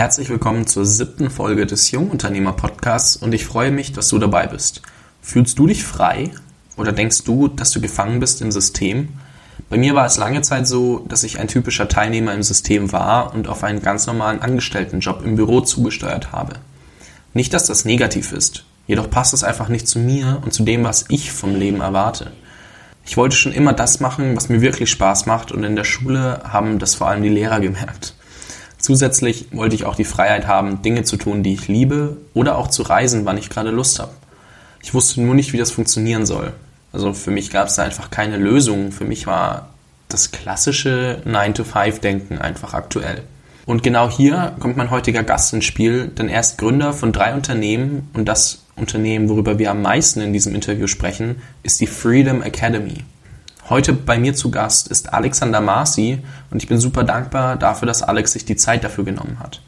Herzlich willkommen zur siebten Folge des Jungunternehmer Podcasts und ich freue mich, dass du dabei bist. Fühlst du dich frei oder denkst du, dass du gefangen bist im System? Bei mir war es lange Zeit so, dass ich ein typischer Teilnehmer im System war und auf einen ganz normalen Angestelltenjob im Büro zugesteuert habe. Nicht, dass das negativ ist, jedoch passt es einfach nicht zu mir und zu dem, was ich vom Leben erwarte. Ich wollte schon immer das machen, was mir wirklich Spaß macht und in der Schule haben das vor allem die Lehrer gemerkt. Zusätzlich wollte ich auch die Freiheit haben, Dinge zu tun, die ich liebe oder auch zu reisen, wann ich gerade Lust habe. Ich wusste nur nicht, wie das funktionieren soll. Also für mich gab es da einfach keine Lösung. Für mich war das klassische 9-to-5-Denken einfach aktuell. Und genau hier kommt mein heutiger Gast ins Spiel, denn er ist Gründer von drei Unternehmen und das Unternehmen, worüber wir am meisten in diesem Interview sprechen, ist die Freedom Academy. Heute bei mir zu Gast ist Alexander Marci und ich bin super dankbar dafür, dass Alex sich die Zeit dafür genommen hat.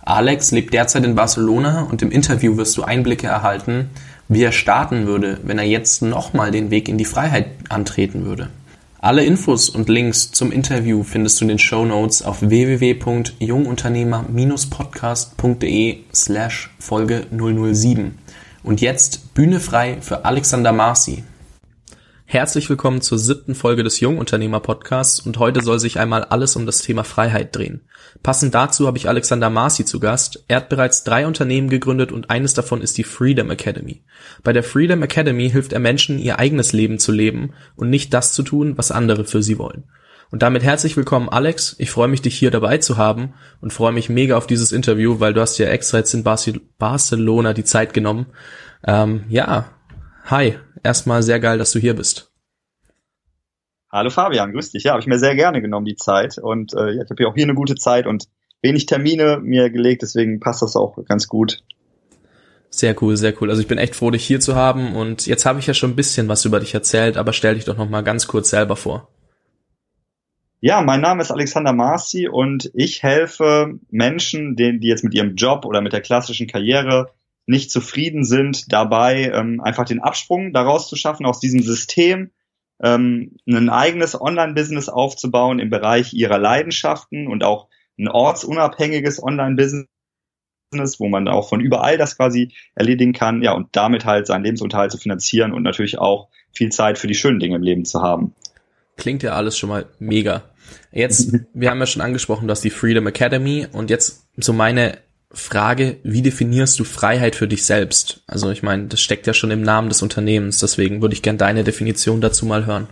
Alex lebt derzeit in Barcelona und im Interview wirst du Einblicke erhalten, wie er starten würde, wenn er jetzt nochmal den Weg in die Freiheit antreten würde. Alle Infos und Links zum Interview findest du in den Show Notes auf www.jungunternehmer-podcast.de slash Folge 007. Und jetzt Bühne frei für Alexander Marci. Herzlich willkommen zur siebten Folge des Jungunternehmer Podcasts und heute soll sich einmal alles um das Thema Freiheit drehen. Passend dazu habe ich Alexander Marci zu Gast. Er hat bereits drei Unternehmen gegründet und eines davon ist die Freedom Academy. Bei der Freedom Academy hilft er Menschen, ihr eigenes Leben zu leben und nicht das zu tun, was andere für sie wollen. Und damit herzlich willkommen, Alex. Ich freue mich, dich hier dabei zu haben und freue mich mega auf dieses Interview, weil du hast ja extra jetzt in Barcelona die Zeit genommen. Ähm, ja, hi, erstmal sehr geil, dass du hier bist. Hallo Fabian, grüß dich. Ja, habe ich mir sehr gerne genommen, die Zeit. Und äh, ich habe ja auch hier eine gute Zeit und wenig Termine mir gelegt, deswegen passt das auch ganz gut. Sehr cool, sehr cool. Also ich bin echt froh, dich hier zu haben. Und jetzt habe ich ja schon ein bisschen was über dich erzählt, aber stell dich doch noch mal ganz kurz selber vor. Ja, mein Name ist Alexander Marci und ich helfe Menschen, denen, die jetzt mit ihrem Job oder mit der klassischen Karriere nicht zufrieden sind, dabei ähm, einfach den Absprung daraus zu schaffen aus diesem System, ähm, ein eigenes Online-Business aufzubauen im Bereich ihrer Leidenschaften und auch ein ortsunabhängiges Online-Business, wo man auch von überall das quasi erledigen kann, ja, und damit halt seinen Lebensunterhalt zu finanzieren und natürlich auch viel Zeit für die schönen Dinge im Leben zu haben. Klingt ja alles schon mal mega. Jetzt, wir haben ja schon angesprochen, du hast die Freedom Academy und jetzt so meine Frage, wie definierst du Freiheit für dich selbst? Also ich meine, das steckt ja schon im Namen des Unternehmens, deswegen würde ich gerne deine Definition dazu mal hören.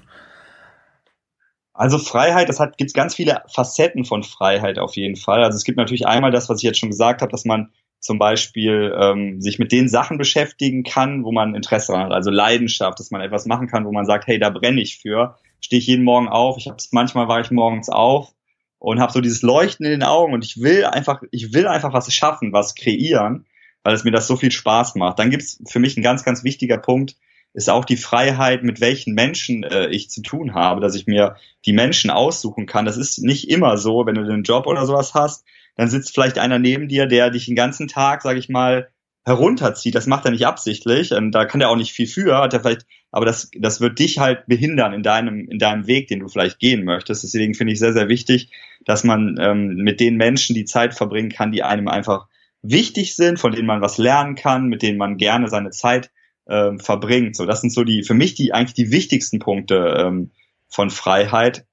Also Freiheit, das hat gibt ganz viele Facetten von Freiheit auf jeden Fall. Also es gibt natürlich einmal das, was ich jetzt schon gesagt habe, dass man zum Beispiel ähm, sich mit den Sachen beschäftigen kann, wo man Interesse hat, also Leidenschaft, dass man etwas machen kann, wo man sagt, hey, da brenne ich für, stehe ich jeden Morgen auf. Ich habe manchmal war ich morgens auf und habe so dieses Leuchten in den Augen und ich will einfach, ich will einfach was schaffen, was kreieren, weil es mir das so viel Spaß macht. Dann gibt's für mich ein ganz, ganz wichtiger Punkt, ist auch die Freiheit, mit welchen Menschen äh, ich zu tun habe, dass ich mir die Menschen aussuchen kann. Das ist nicht immer so, wenn du einen Job oder sowas hast, dann sitzt vielleicht einer neben dir, der dich den ganzen Tag, sag ich mal, herunterzieht. Das macht er nicht absichtlich. Und da kann er auch nicht viel für, hat er vielleicht, aber das, das wird dich halt behindern in deinem, in deinem Weg, den du vielleicht gehen möchtest. Deswegen finde ich sehr, sehr wichtig, dass man ähm, mit den Menschen die Zeit verbringen kann, die einem einfach wichtig sind, von denen man was lernen kann, mit denen man gerne seine Zeit ähm, verbringt. So, das sind so die, für mich die eigentlich die wichtigsten Punkte ähm, von Freiheit.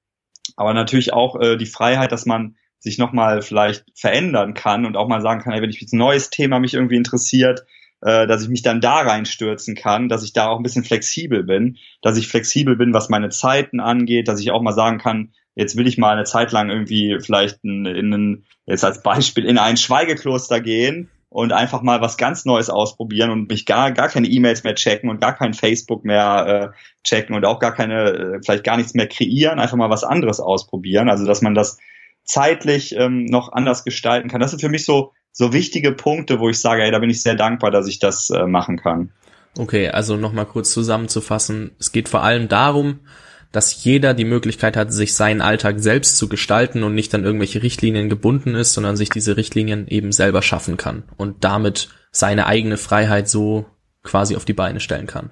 Aber natürlich auch äh, die Freiheit, dass man sich nochmal vielleicht verändern kann und auch mal sagen kann, hey, wenn ich ein neues Thema mich irgendwie interessiert, äh, dass ich mich dann da reinstürzen kann, dass ich da auch ein bisschen flexibel bin, dass ich flexibel bin, was meine Zeiten angeht, dass ich auch mal sagen kann, jetzt will ich mal eine Zeit lang irgendwie vielleicht in, in ein, jetzt als Beispiel in ein Schweigekloster gehen und einfach mal was ganz Neues ausprobieren und mich gar gar keine E-Mails mehr checken und gar kein Facebook mehr äh, checken und auch gar keine äh, vielleicht gar nichts mehr kreieren, einfach mal was anderes ausprobieren. Also dass man das zeitlich ähm, noch anders gestalten kann. Das sind für mich so, so wichtige Punkte, wo ich sage, ey, da bin ich sehr dankbar, dass ich das äh, machen kann. Okay, also nochmal kurz zusammenzufassen. Es geht vor allem darum, dass jeder die Möglichkeit hat, sich seinen Alltag selbst zu gestalten und nicht an irgendwelche Richtlinien gebunden ist, sondern sich diese Richtlinien eben selber schaffen kann und damit seine eigene Freiheit so quasi auf die Beine stellen kann.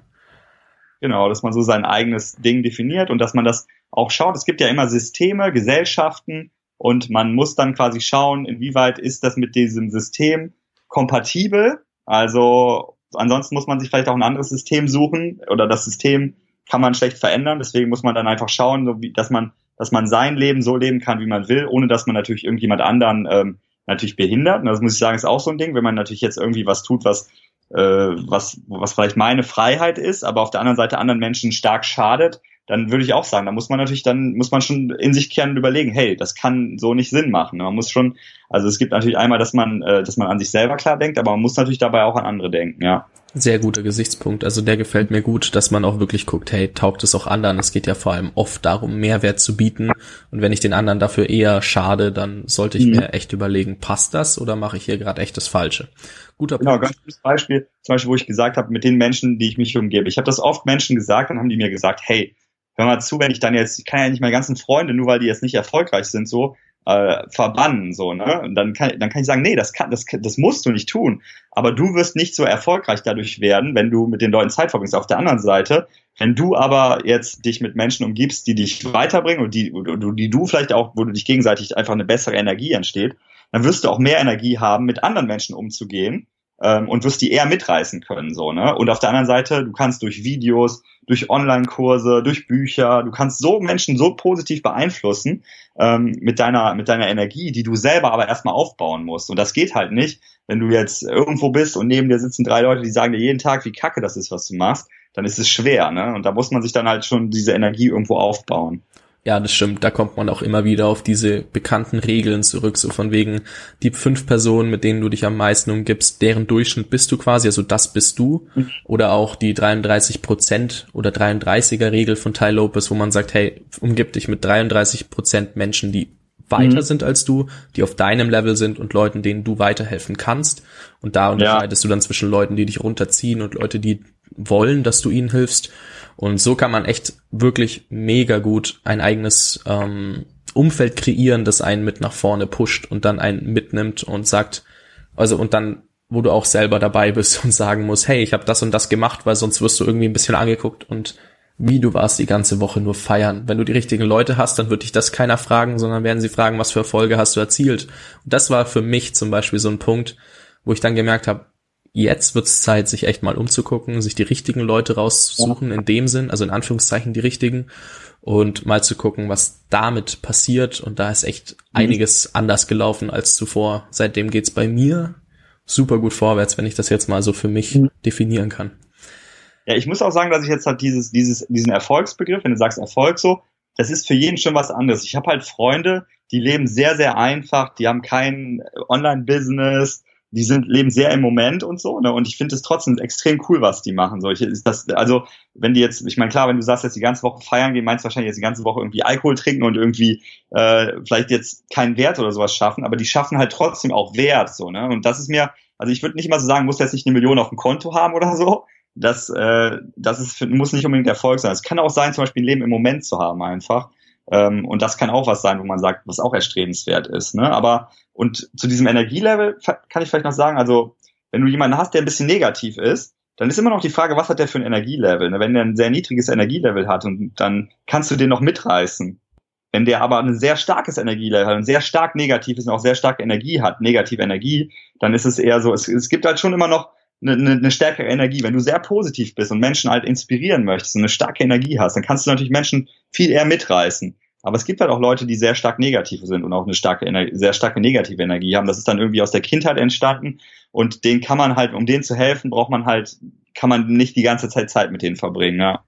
Genau, dass man so sein eigenes Ding definiert und dass man das auch schaut. Es gibt ja immer Systeme, Gesellschaften, und man muss dann quasi schauen, inwieweit ist das mit diesem System kompatibel. Also ansonsten muss man sich vielleicht auch ein anderes System suchen oder das System kann man schlecht verändern. Deswegen muss man dann einfach schauen, so wie, dass man, dass man sein Leben so leben kann, wie man will, ohne dass man natürlich irgendjemand anderen ähm, natürlich behindert. Und das muss ich sagen, ist auch so ein Ding, wenn man natürlich jetzt irgendwie was tut, was äh, was was vielleicht meine Freiheit ist, aber auf der anderen Seite anderen Menschen stark schadet, dann würde ich auch sagen, da muss man natürlich, dann muss man schon in sich kehren und überlegen, hey, das kann so nicht Sinn machen. Man muss schon, also es gibt natürlich einmal, dass man, äh, dass man an sich selber klar denkt, aber man muss natürlich dabei auch an andere denken, ja. Sehr guter Gesichtspunkt. Also der gefällt mir gut, dass man auch wirklich guckt, hey, taugt es auch anderen? Es geht ja vor allem oft darum, Mehrwert zu bieten. Und wenn ich den anderen dafür eher schade, dann sollte ich mhm. mir echt überlegen, passt das oder mache ich hier gerade echt das Falsche? Guter genau, Punkt. Genau, ganz gutes Beispiel, zum Beispiel, wo ich gesagt habe, mit den Menschen, die ich mich umgebe. Ich habe das oft Menschen gesagt, dann haben die mir gesagt, hey, hör mal zu, wenn ich dann jetzt, ich kann ja nicht meine ganzen Freunde, nur weil die jetzt nicht erfolgreich sind, so, äh, verbannen, so, ne? Und dann kann, dann kann ich sagen, nee, das kann, das, das musst du nicht tun. Aber du wirst nicht so erfolgreich dadurch werden, wenn du mit den Leuten Zeit verbringst. Auf der anderen Seite, wenn du aber jetzt dich mit Menschen umgibst, die dich weiterbringen und die, die du vielleicht auch, wo du dich gegenseitig einfach eine bessere Energie entsteht, dann wirst du auch mehr Energie haben, mit anderen Menschen umzugehen ähm, und wirst die eher mitreißen können, so, ne? Und auf der anderen Seite, du kannst durch Videos, durch Online-Kurse, durch Bücher, du kannst so Menschen so positiv beeinflussen ähm, mit deiner mit deiner Energie, die du selber aber erstmal aufbauen musst. Und das geht halt nicht, wenn du jetzt irgendwo bist und neben dir sitzen drei Leute, die sagen dir jeden Tag, wie kacke das ist, was du machst, dann ist es schwer, ne? Und da muss man sich dann halt schon diese Energie irgendwo aufbauen. Ja, das stimmt. Da kommt man auch immer wieder auf diese bekannten Regeln zurück, so von wegen die fünf Personen, mit denen du dich am meisten umgibst, deren Durchschnitt bist du quasi, also das bist du. Oder auch die 33 Prozent oder 33er Regel von Ty Lopez, wo man sagt, hey, umgib dich mit 33 Prozent Menschen, die weiter mhm. sind als du, die auf deinem Level sind und Leuten, denen du weiterhelfen kannst. Und da unterscheidest ja. du dann zwischen Leuten, die dich runterziehen und Leute, die wollen, dass du ihnen hilfst. Und so kann man echt wirklich mega gut ein eigenes ähm, Umfeld kreieren, das einen mit nach vorne pusht und dann einen mitnimmt und sagt, also und dann, wo du auch selber dabei bist und sagen musst, hey, ich habe das und das gemacht, weil sonst wirst du irgendwie ein bisschen angeguckt und wie du warst die ganze Woche nur feiern. Wenn du die richtigen Leute hast, dann wird dich das keiner fragen, sondern werden sie fragen, was für Erfolge hast du erzielt. Und das war für mich zum Beispiel so ein Punkt, wo ich dann gemerkt habe, jetzt wird's Zeit, sich echt mal umzugucken, sich die richtigen Leute rauszusuchen, in dem Sinn, also in Anführungszeichen die richtigen, und mal zu gucken, was damit passiert. Und da ist echt mhm. einiges anders gelaufen als zuvor. Seitdem geht's bei mir super gut vorwärts, wenn ich das jetzt mal so für mich mhm. definieren kann. Ja, ich muss auch sagen, dass ich jetzt halt dieses, dieses, diesen Erfolgsbegriff, wenn du sagst Erfolg so, das ist für jeden schon was anderes. Ich habe halt Freunde, die leben sehr, sehr einfach, die haben kein Online-Business, die sind leben sehr im Moment und so, ne? Und ich finde es trotzdem extrem cool, was die machen. So, ich, ist das, also wenn die jetzt, ich meine klar, wenn du sagst, jetzt die ganze Woche feiern gehen, meinst du wahrscheinlich jetzt die ganze Woche irgendwie Alkohol trinken und irgendwie äh, vielleicht jetzt keinen Wert oder sowas schaffen, aber die schaffen halt trotzdem auch Wert, so, ne? Und das ist mir, also ich würde nicht mal so sagen, muss jetzt nicht eine Million auf dem Konto haben oder so. Das, äh, das ist, muss nicht unbedingt Erfolg sein. Es kann auch sein, zum Beispiel ein Leben im Moment zu haben einfach. Ähm, und das kann auch was sein, wo man sagt, was auch erstrebenswert ist. Ne? Aber und zu diesem Energielevel kann ich vielleicht noch sagen, also wenn du jemanden hast, der ein bisschen negativ ist, dann ist immer noch die Frage, was hat der für ein Energielevel? Ne? Wenn der ein sehr niedriges Energielevel hat und dann kannst du den noch mitreißen. Wenn der aber ein sehr starkes Energielevel hat und sehr stark negativ ist und auch sehr starke Energie hat, negative Energie, dann ist es eher so, es, es gibt halt schon immer noch eine, eine, eine stärkere Energie. Wenn du sehr positiv bist und Menschen halt inspirieren möchtest und eine starke Energie hast, dann kannst du natürlich Menschen viel eher mitreißen. Aber es gibt halt auch Leute, die sehr stark negativ sind und auch eine starke, sehr starke negative Energie haben. Das ist dann irgendwie aus der Kindheit entstanden und den kann man halt, um denen zu helfen, braucht man halt, kann man nicht die ganze Zeit Zeit mit denen verbringen, ja.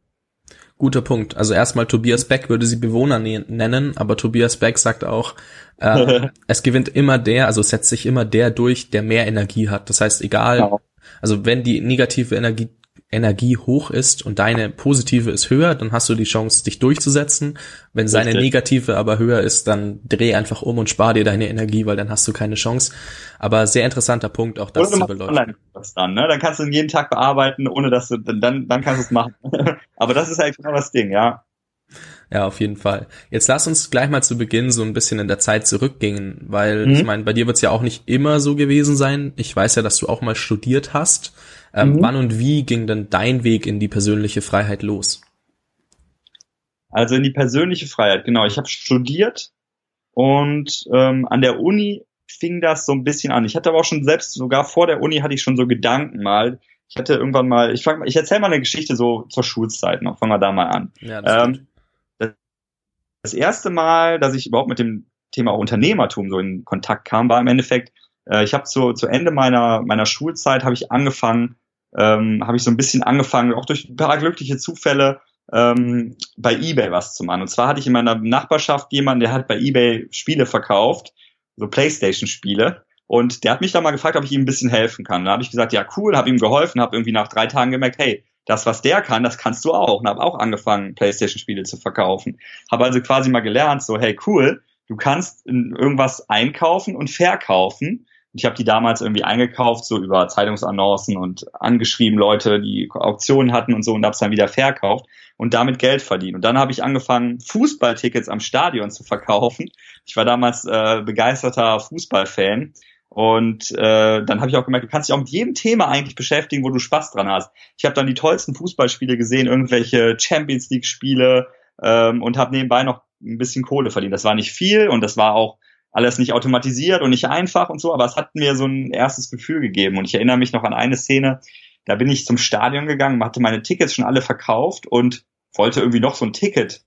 Guter Punkt. Also erstmal Tobias Beck würde sie Bewohner ne-, nennen, aber Tobias Beck sagt auch, äh, es gewinnt immer der, also setzt sich immer der durch, der mehr Energie hat. Das heißt, egal, genau. Also wenn die negative Energie Energie hoch ist und deine positive ist höher, dann hast du die Chance, dich durchzusetzen. Wenn Richtig. seine negative aber höher ist, dann dreh einfach um und spar dir deine Energie, weil dann hast du keine Chance. Aber sehr interessanter Punkt, auch das zu beleuchten. Dann, ne? dann kannst du ihn jeden Tag bearbeiten, ohne dass du, dann, dann kannst du es machen. aber das ist eigentlich genau das Ding, ja. Ja, auf jeden Fall. Jetzt lass uns gleich mal zu Beginn so ein bisschen in der Zeit zurückgehen, weil mhm. ich meine, bei dir wird es ja auch nicht immer so gewesen sein. Ich weiß ja, dass du auch mal studiert hast. Ähm, mhm. Wann und wie ging denn dein Weg in die persönliche Freiheit los? Also in die persönliche Freiheit, genau. Ich habe studiert Und ähm, an der Uni fing das so ein bisschen an. Ich hatte aber auch schon selbst, sogar vor der Uni hatte ich schon so Gedanken mal. Ich hatte irgendwann mal, ich fang, ich erzähle mal eine Geschichte so zur Schulzeit noch. Fangen wir da mal an. Ja, das, ähm, das erste Mal, dass ich überhaupt mit dem Thema Unternehmertum so in Kontakt kam, war im Endeffekt, äh, ich habe zu, zu Ende meiner, meiner Schulzeit habe ich angefangen, ähm, habe ich so ein bisschen angefangen, auch durch ein paar glückliche Zufälle, ähm, bei eBay was zu machen. Und zwar hatte ich in meiner Nachbarschaft jemanden, der hat bei eBay Spiele verkauft, so Playstation-Spiele. Und der hat mich da mal gefragt, ob ich ihm ein bisschen helfen kann. Da habe ich gesagt, ja cool, habe ihm geholfen, habe irgendwie nach drei Tagen gemerkt, hey, das, was der kann, das kannst du auch. Und habe auch angefangen, Playstation-Spiele zu verkaufen. Habe also quasi mal gelernt, so, hey cool, du kannst irgendwas einkaufen und verkaufen ich habe die damals irgendwie eingekauft, so über Zeitungsannoncen und angeschrieben Leute, die Auktionen hatten und so und habe es dann wieder verkauft und damit Geld verdient. Und dann habe ich angefangen, Fußballtickets am Stadion zu verkaufen. Ich war damals äh, begeisterter Fußballfan. Und äh, dann habe ich auch gemerkt, du kannst dich auch mit jedem Thema eigentlich beschäftigen, wo du Spaß dran hast. Ich habe dann die tollsten Fußballspiele gesehen, irgendwelche Champions League-Spiele ähm, und habe nebenbei noch ein bisschen Kohle verdient. Das war nicht viel und das war auch alles nicht automatisiert und nicht einfach und so, aber es hat mir so ein erstes Gefühl gegeben. Und ich erinnere mich noch an eine Szene, da bin ich zum Stadion gegangen, hatte meine Tickets schon alle verkauft und wollte irgendwie noch so ein Ticket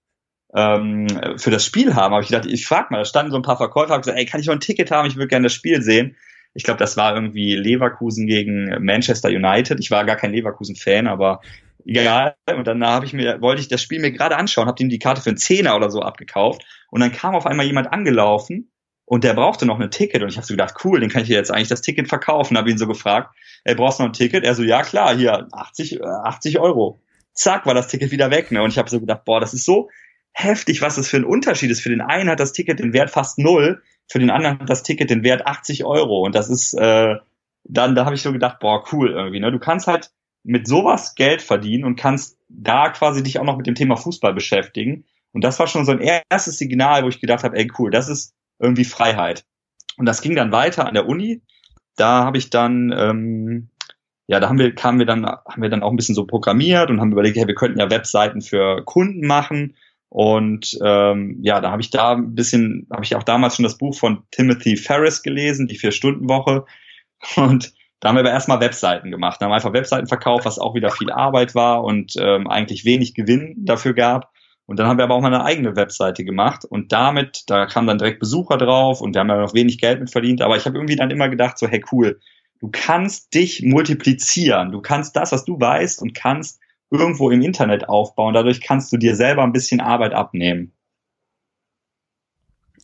ähm, für das Spiel haben. Aber ich dachte, ich frag mal, da standen so ein paar Verkäufer, hab gesagt, ey, kann ich noch ein Ticket haben? Ich würde gerne das Spiel sehen. Ich glaube, das war irgendwie Leverkusen gegen Manchester United. Ich war gar kein Leverkusen-Fan, aber egal. Und dann habe ich mir, wollte ich das Spiel mir gerade anschauen, habe ihm die Karte für einen Zehner oder so abgekauft. Und dann kam auf einmal jemand angelaufen und der brauchte noch ein Ticket und ich habe so gedacht, cool, den kann ich jetzt eigentlich das Ticket verkaufen. Habe ihn so gefragt, er brauchst noch ein Ticket? Er so, ja klar, hier 80, 80 äh, Euro. Zack, war das Ticket wieder weg. Ne? Und ich habe so gedacht, boah, das ist so heftig, was das für ein Unterschied ist. Für den einen hat das Ticket den Wert fast null, für den anderen hat das Ticket den Wert 80 Euro. Und das ist, äh, dann, da habe ich so gedacht, boah, cool irgendwie. Ne? Du kannst halt mit sowas Geld verdienen und kannst da quasi dich auch noch mit dem Thema Fußball beschäftigen. Und das war schon so ein erstes Signal, wo ich gedacht habe, ey cool, das ist irgendwie Freiheit. Und das ging dann weiter an der Uni. Da habe ich dann, ähm, ja, da haben wir, kamen wir dann, haben wir dann auch ein bisschen so programmiert und haben überlegt, hey, wir könnten ja Webseiten für Kunden machen. Und ähm, ja, da habe ich da ein bisschen, habe ich auch damals schon das Buch von Timothy Ferris gelesen, die Vier-Stunden-Woche. Und da haben wir aber erstmal Webseiten gemacht. Da haben wir einfach Webseiten verkauft, was auch wieder viel Arbeit war und ähm, eigentlich wenig Gewinn dafür gab. Und dann haben wir aber auch mal eine eigene Webseite gemacht und damit, da kamen dann direkt Besucher drauf und wir haben ja noch wenig Geld mit verdient, aber ich habe irgendwie dann immer gedacht, so, hey cool, du kannst dich multiplizieren, du kannst das, was du weißt und kannst irgendwo im Internet aufbauen, dadurch kannst du dir selber ein bisschen Arbeit abnehmen.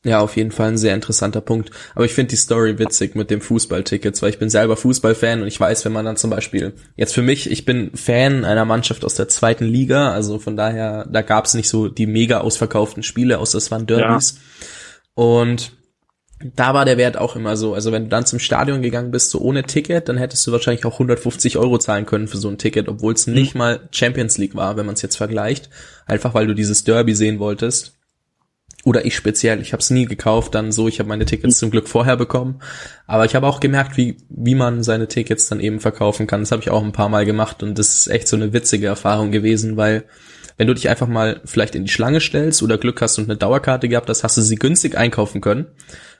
Ja, auf jeden Fall ein sehr interessanter Punkt. Aber ich finde die Story witzig mit dem Fußballtickets, weil ich bin selber Fußballfan und ich weiß, wenn man dann zum Beispiel, jetzt für mich, ich bin Fan einer Mannschaft aus der zweiten Liga, also von daher, da gab es nicht so die mega ausverkauften Spiele, außer es waren Derbys. Ja. Und da war der Wert auch immer so. Also wenn du dann zum Stadion gegangen bist, so ohne Ticket, dann hättest du wahrscheinlich auch 150 Euro zahlen können für so ein Ticket, obwohl es mhm. nicht mal Champions League war, wenn man es jetzt vergleicht. Einfach weil du dieses Derby sehen wolltest. Oder ich speziell, ich habe es nie gekauft, dann so, ich habe meine Tickets zum Glück vorher bekommen. Aber ich habe auch gemerkt, wie, wie man seine Tickets dann eben verkaufen kann. Das habe ich auch ein paar Mal gemacht und das ist echt so eine witzige Erfahrung gewesen, weil wenn du dich einfach mal vielleicht in die Schlange stellst oder Glück hast und eine Dauerkarte gehabt hast, hast du sie günstig einkaufen können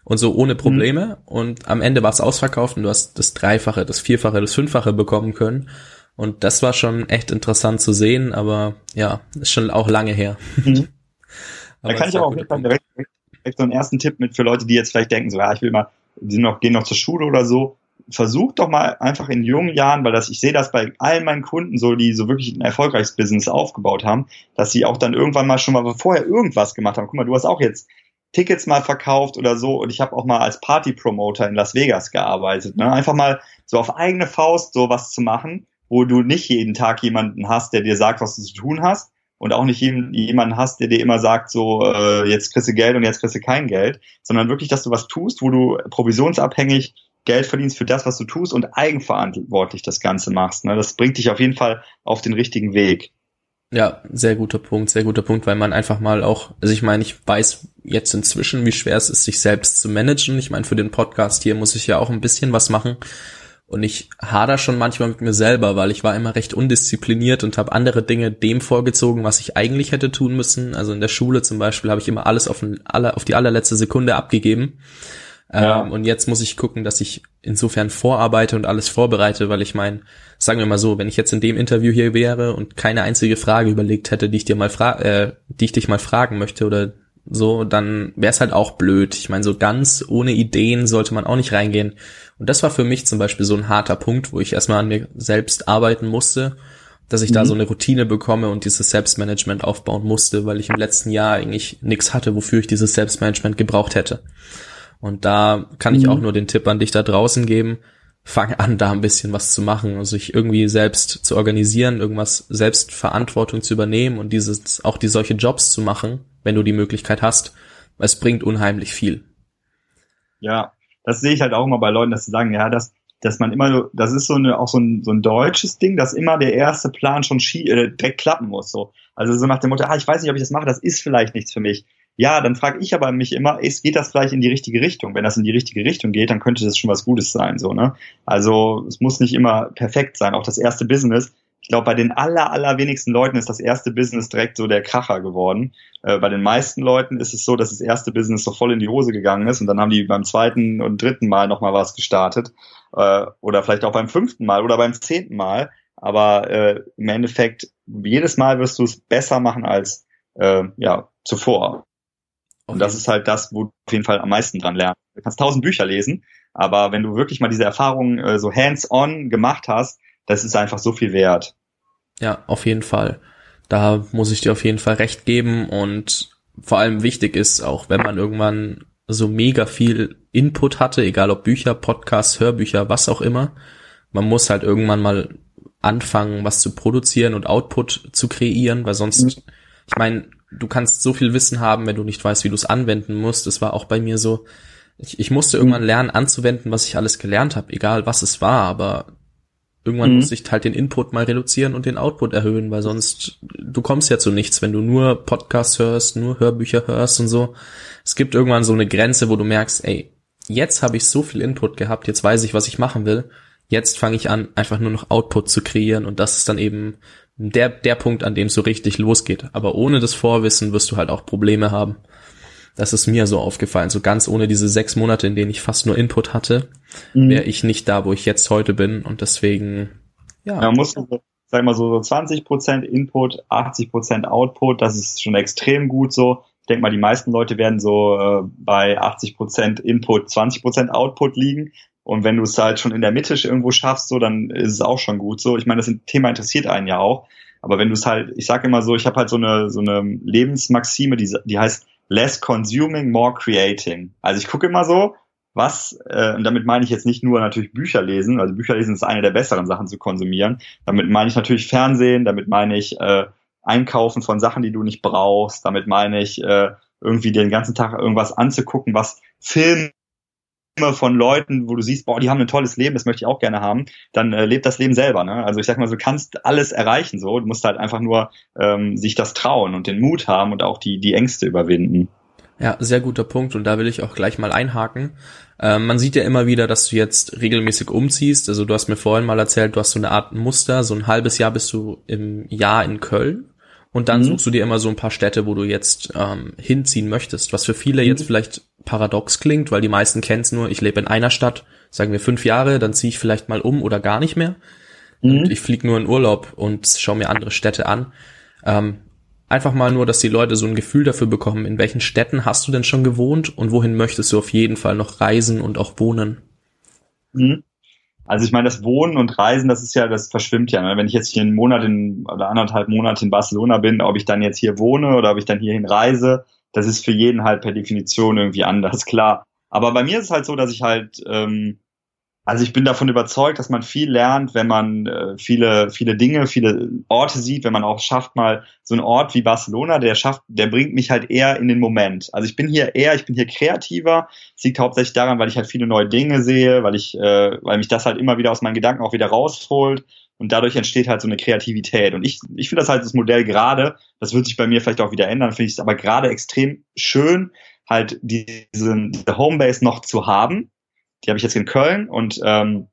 und so ohne Probleme. Mhm. Und am Ende war es ausverkauft und du hast das Dreifache, das Vierfache, das Fünffache bekommen können. Und das war schon echt interessant zu sehen, aber ja, ist schon auch lange her. Mhm. da kann ich aber auch direkt, direkt, direkt so einen ersten Tipp mit für Leute, die jetzt vielleicht denken, so, ja, ich will mal, die noch, gehen noch zur Schule oder so. Versucht doch mal einfach in jungen Jahren, weil das, ich sehe das bei allen meinen Kunden so, die so wirklich ein erfolgreiches Business aufgebaut haben, dass sie auch dann irgendwann mal schon mal vorher irgendwas gemacht haben. Guck mal, du hast auch jetzt Tickets mal verkauft oder so und ich habe auch mal als Party-Promoter in Las Vegas gearbeitet. Ne? Einfach mal so auf eigene Faust sowas zu machen, wo du nicht jeden Tag jemanden hast, der dir sagt, was du zu tun hast, und auch nicht jemanden hast, der dir immer sagt, so äh, jetzt kriegst du Geld und jetzt kriegst du kein Geld, sondern wirklich, dass du was tust, wo du provisionsabhängig Geld verdienst für das, was du tust und eigenverantwortlich das Ganze machst. Ne? Das bringt dich auf jeden Fall auf den richtigen Weg. Ja, sehr guter Punkt, sehr guter Punkt, weil man einfach mal auch, also ich meine, ich weiß jetzt inzwischen, wie schwer es ist, sich selbst zu managen. Ich meine, für den Podcast hier muss ich ja auch ein bisschen was machen. Und ich hader schon manchmal mit mir selber, weil ich war immer recht undiszipliniert und habe andere Dinge dem vorgezogen, was ich eigentlich hätte tun müssen. Also in der Schule zum Beispiel habe ich immer alles auf, ein, auf die allerletzte Sekunde abgegeben. Ja. Ähm, und jetzt muss ich gucken, dass ich insofern vorarbeite und alles vorbereite, weil ich meine, sagen wir mal so, wenn ich jetzt in dem Interview hier wäre und keine einzige Frage überlegt hätte, die ich dir mal fra äh, die ich dich mal fragen möchte oder so, dann wäre es halt auch blöd. Ich meine, so ganz ohne Ideen sollte man auch nicht reingehen. Und das war für mich zum Beispiel so ein harter Punkt, wo ich erstmal an mir selbst arbeiten musste, dass ich mhm. da so eine Routine bekomme und dieses Selbstmanagement aufbauen musste, weil ich im letzten Jahr eigentlich nichts hatte, wofür ich dieses Selbstmanagement gebraucht hätte. Und da kann ich mhm. auch nur den Tipp an dich da draußen geben, fang an, da ein bisschen was zu machen, also sich irgendwie selbst zu organisieren, irgendwas selbst Verantwortung zu übernehmen und dieses, auch die solche Jobs zu machen, wenn du die Möglichkeit hast. Es bringt unheimlich viel. Ja, das sehe ich halt auch immer bei Leuten, dass sie sagen, ja, dass, dass man immer, das ist so eine, auch so ein, so ein deutsches Ding, dass immer der erste Plan schon schie äh, direkt klappen muss, so. Also so nach dem Motto, ah, ich weiß nicht, ob ich das mache, das ist vielleicht nichts für mich. Ja, dann frage ich aber mich immer, ist, geht das vielleicht in die richtige Richtung? Wenn das in die richtige Richtung geht, dann könnte das schon was Gutes sein, so, ne? Also, es muss nicht immer perfekt sein. Auch das erste Business ich glaube, bei den aller, allerwenigsten Leuten ist das erste Business direkt so der Kracher geworden. Äh, bei den meisten Leuten ist es so, dass das erste Business so voll in die Hose gegangen ist und dann haben die beim zweiten und dritten Mal nochmal was gestartet. Äh, oder vielleicht auch beim fünften Mal oder beim zehnten Mal. Aber äh, im Endeffekt, jedes Mal wirst du es besser machen als äh, ja, zuvor. Und das ist halt das, wo du auf jeden Fall am meisten dran lernst. Du kannst tausend Bücher lesen, aber wenn du wirklich mal diese Erfahrungen äh, so hands-on gemacht hast, das ist einfach so viel wert. Ja, auf jeden Fall. Da muss ich dir auf jeden Fall recht geben und vor allem wichtig ist auch, wenn man irgendwann so mega viel Input hatte, egal ob Bücher, Podcasts, Hörbücher, was auch immer, man muss halt irgendwann mal anfangen, was zu produzieren und Output zu kreieren, weil sonst, mhm. ich meine, du kannst so viel Wissen haben, wenn du nicht weißt, wie du es anwenden musst. Das war auch bei mir so. Ich, ich musste irgendwann lernen, anzuwenden, was ich alles gelernt habe, egal was es war, aber Irgendwann mhm. muss ich halt den Input mal reduzieren und den Output erhöhen, weil sonst, du kommst ja zu nichts, wenn du nur Podcasts hörst, nur Hörbücher hörst und so. Es gibt irgendwann so eine Grenze, wo du merkst, ey, jetzt habe ich so viel Input gehabt, jetzt weiß ich, was ich machen will. Jetzt fange ich an, einfach nur noch Output zu kreieren und das ist dann eben der, der Punkt, an dem es so richtig losgeht. Aber ohne das Vorwissen wirst du halt auch Probleme haben. Das ist mir so aufgefallen. So ganz ohne diese sechs Monate, in denen ich fast nur Input hatte, mhm. wäre ich nicht da, wo ich jetzt heute bin. Und deswegen, ja. Man muss, sag mal so, 20% Input, 80% Output. Das ist schon extrem gut so. Ich denke mal, die meisten Leute werden so äh, bei 80% Input, 20% Output liegen. Und wenn du es halt schon in der Mitte irgendwo schaffst, so, dann ist es auch schon gut so. Ich meine, das Thema interessiert einen ja auch. Aber wenn du es halt, ich sage immer so, ich habe halt so eine so eine Lebensmaxime, die, die heißt less consuming, more creating. Also ich gucke immer so, was, äh, und damit meine ich jetzt nicht nur natürlich Bücher lesen, also Bücher lesen ist eine der besseren Sachen zu konsumieren. Damit meine ich natürlich Fernsehen, damit meine ich äh, Einkaufen von Sachen, die du nicht brauchst, damit meine ich äh, irgendwie den ganzen Tag irgendwas anzugucken, was Film von Leuten, wo du siehst, boah, die haben ein tolles Leben, das möchte ich auch gerne haben, dann äh, lebt das Leben selber. Ne? Also ich sag mal, du kannst alles erreichen so, du musst halt einfach nur ähm, sich das trauen und den Mut haben und auch die, die Ängste überwinden. Ja, sehr guter Punkt und da will ich auch gleich mal einhaken. Ähm, man sieht ja immer wieder, dass du jetzt regelmäßig umziehst. Also du hast mir vorhin mal erzählt, du hast so eine Art Muster, so ein halbes Jahr bist du im Jahr in Köln und dann mhm. suchst du dir immer so ein paar Städte, wo du jetzt ähm, hinziehen möchtest, was für viele mhm. jetzt vielleicht paradox klingt, weil die meisten kennen es nur, ich lebe in einer Stadt, sagen wir fünf Jahre, dann ziehe ich vielleicht mal um oder gar nicht mehr. Mhm. Und ich fliege nur in Urlaub und schaue mir andere Städte an. Ähm, einfach mal nur, dass die Leute so ein Gefühl dafür bekommen, in welchen Städten hast du denn schon gewohnt und wohin möchtest du auf jeden Fall noch reisen und auch wohnen? Mhm. Also ich meine, das Wohnen und Reisen, das ist ja, das verschwimmt ja. Ne? Wenn ich jetzt hier einen Monat in, oder anderthalb Monate in Barcelona bin, ob ich dann jetzt hier wohne oder ob ich dann hierhin reise, das ist für jeden halt per Definition irgendwie anders, klar. Aber bei mir ist es halt so, dass ich halt ähm, also ich bin davon überzeugt, dass man viel lernt, wenn man äh, viele, viele Dinge, viele Orte sieht, wenn man auch schafft, mal so einen Ort wie Barcelona, der schafft, der bringt mich halt eher in den Moment. Also ich bin hier eher, ich bin hier kreativer. Es liegt hauptsächlich daran, weil ich halt viele neue Dinge sehe, weil ich, äh, weil mich das halt immer wieder aus meinen Gedanken auch wieder rausholt. Und dadurch entsteht halt so eine Kreativität. Und ich, ich finde das halt das Modell gerade, das wird sich bei mir vielleicht auch wieder ändern, finde ich es aber gerade extrem schön, halt diese, diese Homebase noch zu haben die habe ich jetzt in Köln und ähm,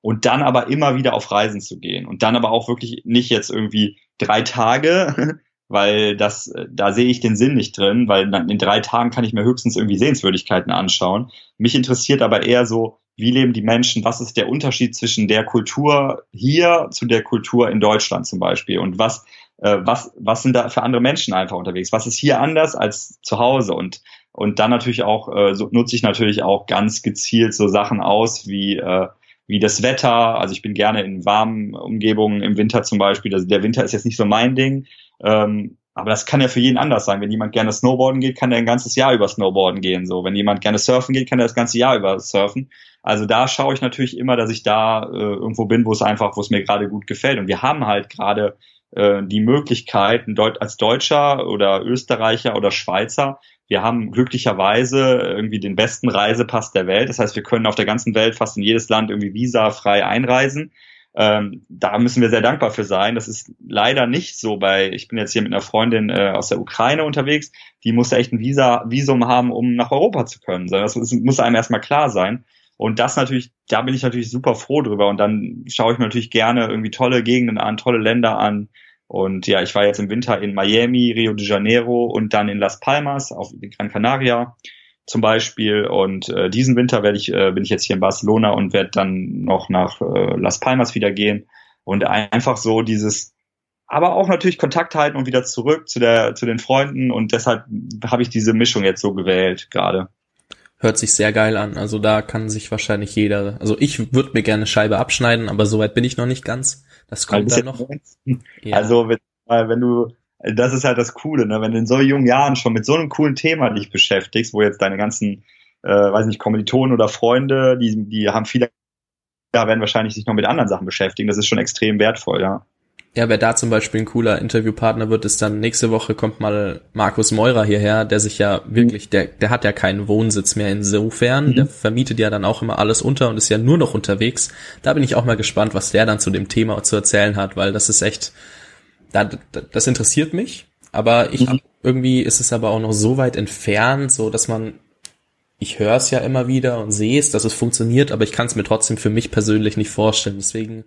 und dann aber immer wieder auf Reisen zu gehen und dann aber auch wirklich nicht jetzt irgendwie drei Tage, weil das, da sehe ich den Sinn nicht drin, weil in drei Tagen kann ich mir höchstens irgendwie Sehenswürdigkeiten anschauen. Mich interessiert aber eher so, wie leben die Menschen, was ist der Unterschied zwischen der Kultur hier zu der Kultur in Deutschland zum Beispiel und was, äh, was, was sind da für andere Menschen einfach unterwegs, was ist hier anders als zu Hause und und dann natürlich auch äh, so nutze ich natürlich auch ganz gezielt so Sachen aus wie äh, wie das Wetter. Also ich bin gerne in warmen Umgebungen im Winter zum Beispiel. Also der Winter ist jetzt nicht so mein Ding. Ähm, aber das kann ja für jeden anders sein. Wenn jemand gerne Snowboarden geht, kann er ein ganzes Jahr über Snowboarden gehen. So, wenn jemand gerne surfen geht, kann er das ganze Jahr über surfen. Also da schaue ich natürlich immer, dass ich da äh, irgendwo bin, wo es einfach, wo es mir gerade gut gefällt. Und wir haben halt gerade äh, die Möglichkeit, als Deutscher oder Österreicher oder Schweizer, wir haben glücklicherweise irgendwie den besten Reisepass der Welt. Das heißt, wir können auf der ganzen Welt fast in jedes Land irgendwie visafrei einreisen. Ähm, da müssen wir sehr dankbar für sein. Das ist leider nicht so bei, ich bin jetzt hier mit einer Freundin äh, aus der Ukraine unterwegs, die muss echt ein Visa, Visum haben, um nach Europa zu können. Das muss einem erstmal klar sein. Und das natürlich, da bin ich natürlich super froh drüber. Und dann schaue ich mir natürlich gerne irgendwie tolle Gegenden an, tolle Länder an. Und ja, ich war jetzt im Winter in Miami, Rio de Janeiro und dann in Las Palmas auf Gran Canaria zum Beispiel. Und äh, diesen Winter werde ich, äh, bin ich jetzt hier in Barcelona und werde dann noch nach äh, Las Palmas wieder gehen. Und einfach so dieses, aber auch natürlich Kontakt halten und wieder zurück zu der, zu den Freunden. Und deshalb habe ich diese Mischung jetzt so gewählt gerade. Hört sich sehr geil an. Also da kann sich wahrscheinlich jeder, also ich würde mir gerne Scheibe abschneiden, aber soweit bin ich noch nicht ganz. Das kommt dann noch. Ja. Also wenn, wenn du das ist halt das Coole, ne? wenn du in so jungen Jahren schon mit so einem coolen Thema dich beschäftigst, wo jetzt deine ganzen, äh, weiß nicht, Kommilitonen oder Freunde, die, die haben viele, ja, werden wahrscheinlich sich noch mit anderen Sachen beschäftigen. Das ist schon extrem wertvoll, ja. Ja, wer da zum Beispiel ein cooler Interviewpartner wird, ist dann nächste Woche kommt mal Markus Meurer hierher, der sich ja wirklich, der, der hat ja keinen Wohnsitz mehr insofern, mhm. der vermietet ja dann auch immer alles unter und ist ja nur noch unterwegs. Da bin ich auch mal gespannt, was der dann zu dem Thema zu erzählen hat, weil das ist echt, da, das interessiert mich, aber ich mhm. irgendwie ist es aber auch noch so weit entfernt, so dass man ich höre es ja immer wieder und sehe es, dass es funktioniert, aber ich kann es mir trotzdem für mich persönlich nicht vorstellen. Deswegen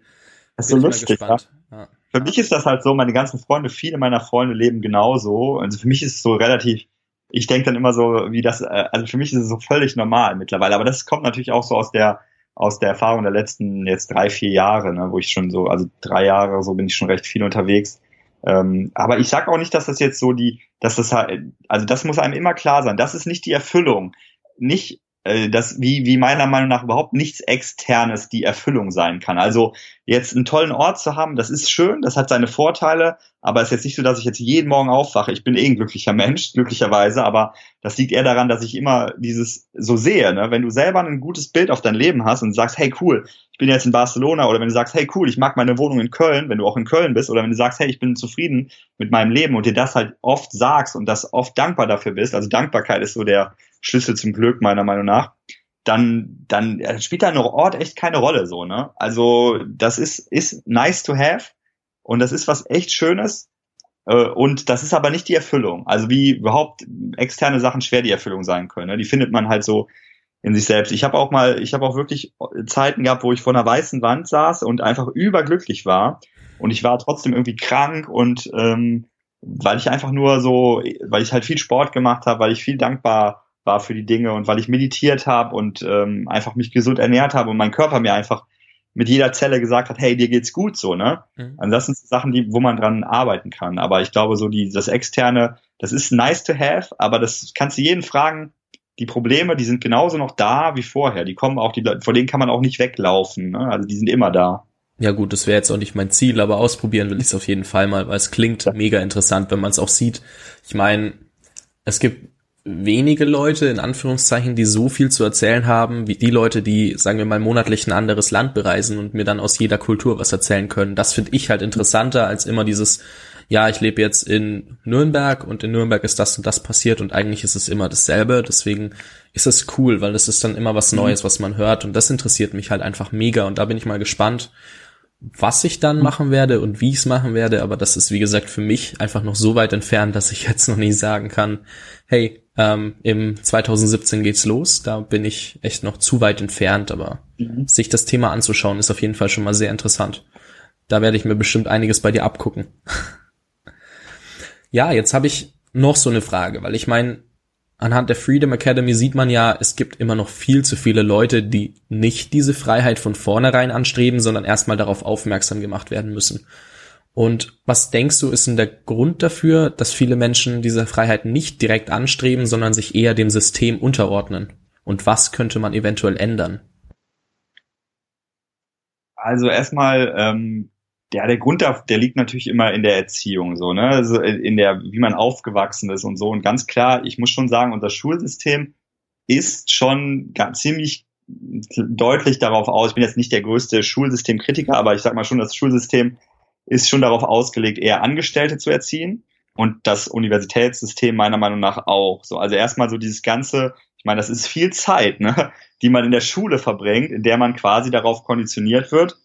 das ist so lustig. Ja. Ja. Für mich ist das halt so, meine ganzen Freunde, viele meiner Freunde leben genauso. Also für mich ist es so relativ, ich denke dann immer so, wie das, äh, also für mich ist es so völlig normal mittlerweile. Aber das kommt natürlich auch so aus der aus der Erfahrung der letzten jetzt drei, vier Jahre, ne, wo ich schon so, also drei Jahre, so bin ich schon recht viel unterwegs. Ähm, aber ich sag auch nicht, dass das jetzt so die, dass das halt, also das muss einem immer klar sein. Das ist nicht die Erfüllung. Nicht äh, das wie, wie meiner Meinung nach überhaupt nichts Externes die Erfüllung sein kann. Also jetzt einen tollen Ort zu haben, das ist schön, das hat seine Vorteile, aber es ist jetzt nicht so, dass ich jetzt jeden Morgen aufwache. Ich bin eh ein glücklicher Mensch, glücklicherweise, aber das liegt eher daran, dass ich immer dieses so sehe. Ne? Wenn du selber ein gutes Bild auf dein Leben hast und sagst, hey cool, ich bin jetzt in Barcelona oder wenn du sagst, hey cool, ich mag meine Wohnung in Köln, wenn du auch in Köln bist oder wenn du sagst, hey, ich bin zufrieden mit meinem Leben und dir das halt oft sagst und das oft dankbar dafür bist, also Dankbarkeit ist so der Schlüssel zum Glück meiner Meinung nach, dann, dann spielt da ein Ort echt keine Rolle so, ne? Also das ist, ist nice to have und das ist was echt Schönes. Äh, und das ist aber nicht die Erfüllung. Also wie überhaupt externe Sachen schwer die Erfüllung sein können. Ne? Die findet man halt so in sich selbst. Ich habe auch mal, ich habe auch wirklich Zeiten gehabt, wo ich vor einer weißen Wand saß und einfach überglücklich war. Und ich war trotzdem irgendwie krank und ähm, weil ich einfach nur so, weil ich halt viel Sport gemacht habe, weil ich viel dankbar war für die Dinge und weil ich meditiert habe und ähm, einfach mich gesund ernährt habe und mein Körper mir einfach mit jeder Zelle gesagt hat, hey, dir geht's gut so, ne? Mhm. Also das sind Sachen, die, wo man dran arbeiten kann. Aber ich glaube, so die, das externe, das ist nice to have, aber das kannst du jeden fragen. Die Probleme, die sind genauso noch da wie vorher. Die kommen auch, die, vor denen kann man auch nicht weglaufen. Ne? Also die sind immer da. Ja gut, das wäre jetzt auch nicht mein Ziel, aber ausprobieren will ich es auf jeden Fall mal, weil es klingt ja. mega interessant, wenn man es auch sieht. Ich meine, es gibt wenige Leute, in Anführungszeichen, die so viel zu erzählen haben, wie die Leute, die, sagen wir mal, monatlich ein anderes Land bereisen und mir dann aus jeder Kultur was erzählen können. Das finde ich halt interessanter als immer dieses, ja, ich lebe jetzt in Nürnberg und in Nürnberg ist das und das passiert und eigentlich ist es immer dasselbe. Deswegen ist es cool, weil das ist dann immer was mhm. Neues, was man hört und das interessiert mich halt einfach mega und da bin ich mal gespannt, was ich dann machen werde und wie ich es machen werde, aber das ist wie gesagt für mich einfach noch so weit entfernt, dass ich jetzt noch nicht sagen kann, hey, ähm, im 2017 geht's los. Da bin ich echt noch zu weit entfernt, aber mhm. sich das Thema anzuschauen ist auf jeden Fall schon mal sehr interessant. Da werde ich mir bestimmt einiges bei dir abgucken. ja, jetzt habe ich noch so eine Frage, weil ich meine, anhand der Freedom Academy sieht man ja, es gibt immer noch viel zu viele Leute, die nicht diese Freiheit von vornherein anstreben, sondern erstmal darauf aufmerksam gemacht werden müssen. Und was denkst du, ist denn der Grund dafür, dass viele Menschen diese Freiheit nicht direkt anstreben, sondern sich eher dem System unterordnen? Und was könnte man eventuell ändern? Also erstmal, ähm, ja, der Grund, der liegt natürlich immer in der Erziehung, so, ne, also in der, wie man aufgewachsen ist und so. Und ganz klar, ich muss schon sagen, unser Schulsystem ist schon ziemlich deutlich darauf aus. Ich bin jetzt nicht der größte Schulsystemkritiker, aber ich sag mal schon, das Schulsystem ist schon darauf ausgelegt, eher Angestellte zu erziehen und das Universitätssystem meiner Meinung nach auch. So, also erstmal so dieses ganze, ich meine, das ist viel Zeit, ne, die man in der Schule verbringt, in der man quasi darauf konditioniert wird,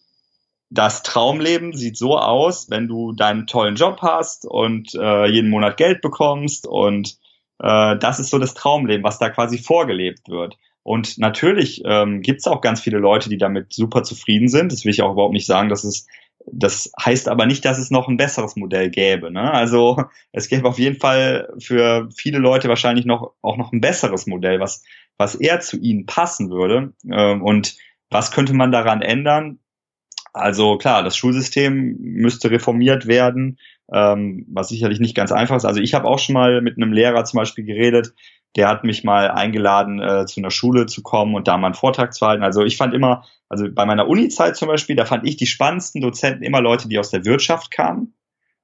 das Traumleben sieht so aus, wenn du deinen tollen Job hast und äh, jeden Monat Geld bekommst und äh, das ist so das Traumleben, was da quasi vorgelebt wird. Und natürlich ähm, gibt es auch ganz viele Leute, die damit super zufrieden sind. Das will ich auch überhaupt nicht sagen, dass es das heißt aber nicht, dass es noch ein besseres Modell gäbe. Ne? Also es gäbe auf jeden Fall für viele Leute wahrscheinlich noch auch noch ein besseres Modell, was was eher zu ihnen passen würde. Ähm, und was könnte man daran ändern? Also klar, das Schulsystem müsste reformiert werden, ähm, was sicherlich nicht ganz einfach ist. Also ich habe auch schon mal mit einem Lehrer zum Beispiel geredet, der hat mich mal eingeladen, äh, zu einer Schule zu kommen und da mal einen Vortrag zu halten. Also ich fand immer, also bei meiner Uni-Zeit zum Beispiel, da fand ich die spannendsten Dozenten immer Leute, die aus der Wirtschaft kamen.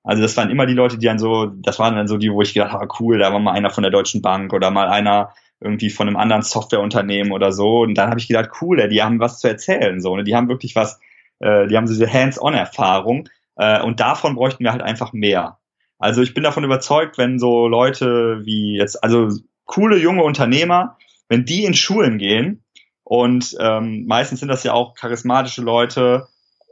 Also das waren immer die Leute, die dann so, das waren dann so die, wo ich gedacht habe, cool, da war mal einer von der Deutschen Bank oder mal einer irgendwie von einem anderen Softwareunternehmen oder so. Und dann habe ich gedacht, cool, die haben was zu erzählen, so, ne? Die haben wirklich was, äh, die haben so diese Hands-on-Erfahrung. Äh, und davon bräuchten wir halt einfach mehr. Also ich bin davon überzeugt, wenn so Leute wie jetzt, also coole junge Unternehmer, wenn die in Schulen gehen und ähm, meistens sind das ja auch charismatische Leute,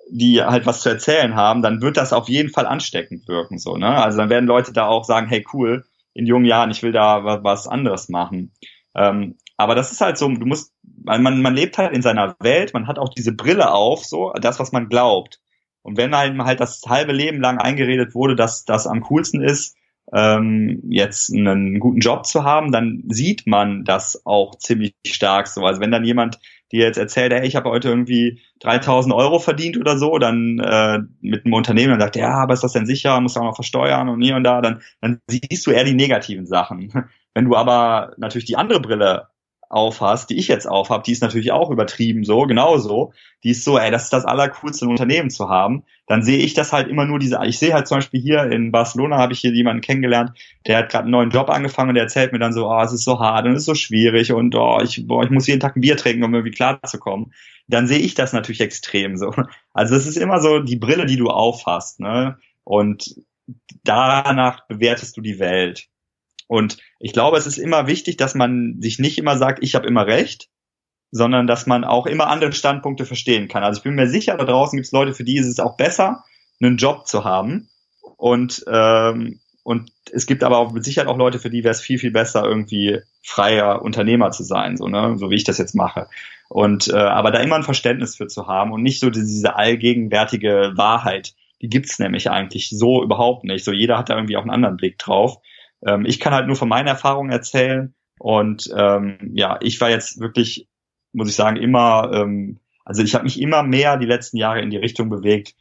die halt was zu erzählen haben, dann wird das auf jeden Fall ansteckend wirken. So, ne? Also dann werden Leute da auch sagen, hey cool, in jungen Jahren, ich will da was, anderes machen. Ähm, aber das ist halt so, du musst, man, man lebt halt in seiner Welt, man hat auch diese Brille auf, so, das, was man glaubt. Und wenn einem halt das halbe Leben lang eingeredet wurde, dass das am coolsten ist, ähm, jetzt einen guten Job zu haben, dann sieht man das auch ziemlich stark so. Also wenn dann jemand dir jetzt erzählt, hey, ich habe heute irgendwie 3000 Euro verdient oder so, dann äh, mit einem Unternehmen, dann sagt, ja, aber ist das denn sicher, muss auch noch versteuern und hier und da, dann, dann siehst du eher die negativen Sachen. Wenn du aber natürlich die andere Brille aufhast, die ich jetzt aufhab, die ist natürlich auch übertrieben so, genauso. Die ist so, ey, das ist das Allercoolste, ein Unternehmen zu haben. Dann sehe ich das halt immer nur diese, ich sehe halt zum Beispiel hier in Barcelona habe ich hier jemanden kennengelernt, der hat gerade einen neuen Job angefangen und der erzählt mir dann so, oh, es ist so hart und es ist so schwierig und oh, ich, boah, ich muss jeden Tag ein Bier trinken, um irgendwie klarzukommen. Dann sehe ich das natürlich extrem so. Also es ist immer so die Brille, die du aufhast, ne? Und danach bewertest du die Welt. Und ich glaube, es ist immer wichtig, dass man sich nicht immer sagt, ich habe immer recht, sondern dass man auch immer andere Standpunkte verstehen kann. Also ich bin mir sicher, da draußen gibt es Leute, für die ist es auch besser, einen Job zu haben. Und, ähm, und es gibt aber auch mit Sicherheit auch Leute, für die wäre es viel, viel besser, irgendwie freier Unternehmer zu sein, so, ne? so wie ich das jetzt mache. Und äh, aber da immer ein Verständnis für zu haben und nicht so diese allgegenwärtige Wahrheit, die gibt's nämlich eigentlich so überhaupt nicht. So jeder hat da irgendwie auch einen anderen Blick drauf. Ähm, ich kann halt nur von meinen Erfahrungen erzählen. Und ähm, ja, ich war jetzt wirklich, muss ich sagen, immer, ähm, also ich habe mich immer mehr die letzten Jahre in die Richtung bewegt,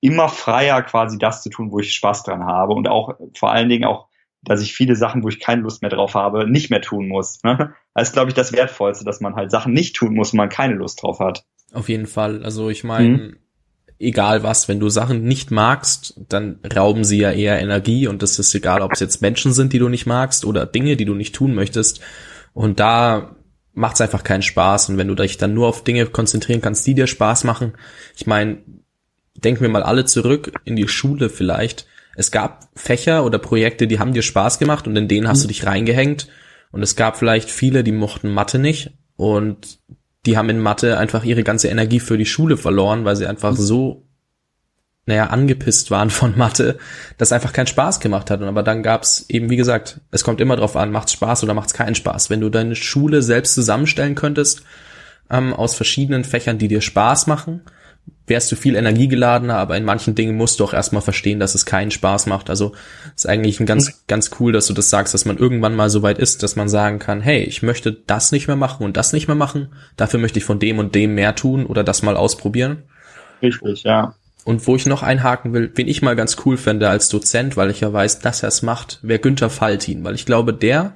immer freier quasi das zu tun, wo ich Spaß dran habe und auch vor allen Dingen auch, dass ich viele Sachen, wo ich keine Lust mehr drauf habe, nicht mehr tun muss. Ne? Das ist, glaube ich, das Wertvollste, dass man halt Sachen nicht tun muss, wo man keine Lust drauf hat. Auf jeden Fall. Also ich meine, mhm egal was, wenn du Sachen nicht magst, dann rauben sie ja eher Energie und das ist egal, ob es jetzt Menschen sind, die du nicht magst oder Dinge, die du nicht tun möchtest. Und da macht es einfach keinen Spaß. Und wenn du dich dann nur auf Dinge konzentrieren kannst, die dir Spaß machen, ich meine, denken wir mal alle zurück in die Schule vielleicht. Es gab Fächer oder Projekte, die haben dir Spaß gemacht und in denen hast mhm. du dich reingehängt. Und es gab vielleicht viele, die mochten Mathe nicht und die haben in Mathe einfach ihre ganze Energie für die Schule verloren, weil sie einfach so naja, angepisst waren von Mathe, das einfach keinen Spaß gemacht hat. Und aber dann gab's eben, wie gesagt, es kommt immer drauf an, macht's Spaß oder macht's keinen Spaß. Wenn du deine Schule selbst zusammenstellen könntest, ähm, aus verschiedenen Fächern, die dir Spaß machen, wärst du viel energiegeladener, aber in manchen Dingen musst du auch erstmal verstehen, dass es keinen Spaß macht. Also ist eigentlich ein ganz, ganz cool, dass du das sagst, dass man irgendwann mal so weit ist, dass man sagen kann, hey, ich möchte das nicht mehr machen und das nicht mehr machen. Dafür möchte ich von dem und dem mehr tun oder das mal ausprobieren. Richtig, ja. Und wo ich noch einhaken will, wen ich mal ganz cool fände als Dozent, weil ich ja weiß, dass er es macht, wäre Günther Faltin, weil ich glaube, der,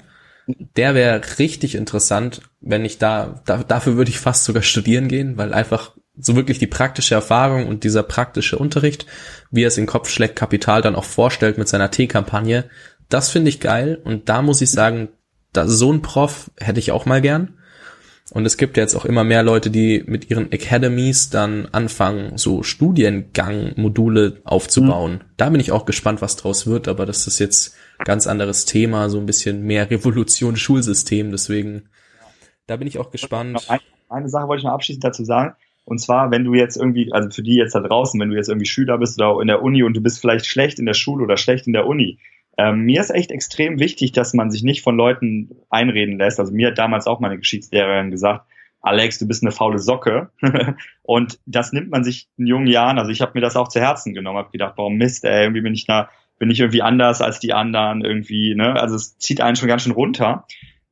der wäre richtig interessant, wenn ich da, da, dafür würde ich fast sogar studieren gehen, weil einfach so wirklich die praktische Erfahrung und dieser praktische Unterricht, wie er es in Kopf schlägt, Kapital dann auch vorstellt mit seiner T-Kampagne, das finde ich geil und da muss ich sagen, da, so ein Prof hätte ich auch mal gern. Und es gibt jetzt auch immer mehr Leute, die mit ihren Academies dann anfangen, so Studiengang-Module aufzubauen. Mhm. Da bin ich auch gespannt, was draus wird, aber das ist jetzt ganz anderes Thema, so ein bisschen mehr Revolution Schulsystem, deswegen da bin ich auch gespannt. Eine, eine Sache wollte ich noch abschließend dazu sagen. Und zwar, wenn du jetzt irgendwie, also für die jetzt da draußen, wenn du jetzt irgendwie Schüler bist oder in der Uni und du bist vielleicht schlecht in der Schule oder schlecht in der Uni, ähm, mir ist echt extrem wichtig, dass man sich nicht von Leuten einreden lässt. Also mir hat damals auch meine Geschichtslehrerin gesagt, Alex, du bist eine faule Socke. und das nimmt man sich in jungen Jahren, also ich habe mir das auch zu Herzen genommen, habe gedacht, warum Mist, ey, irgendwie bin ich da, bin ich irgendwie anders als die anderen, irgendwie, ne? Also es zieht einen schon ganz schön runter.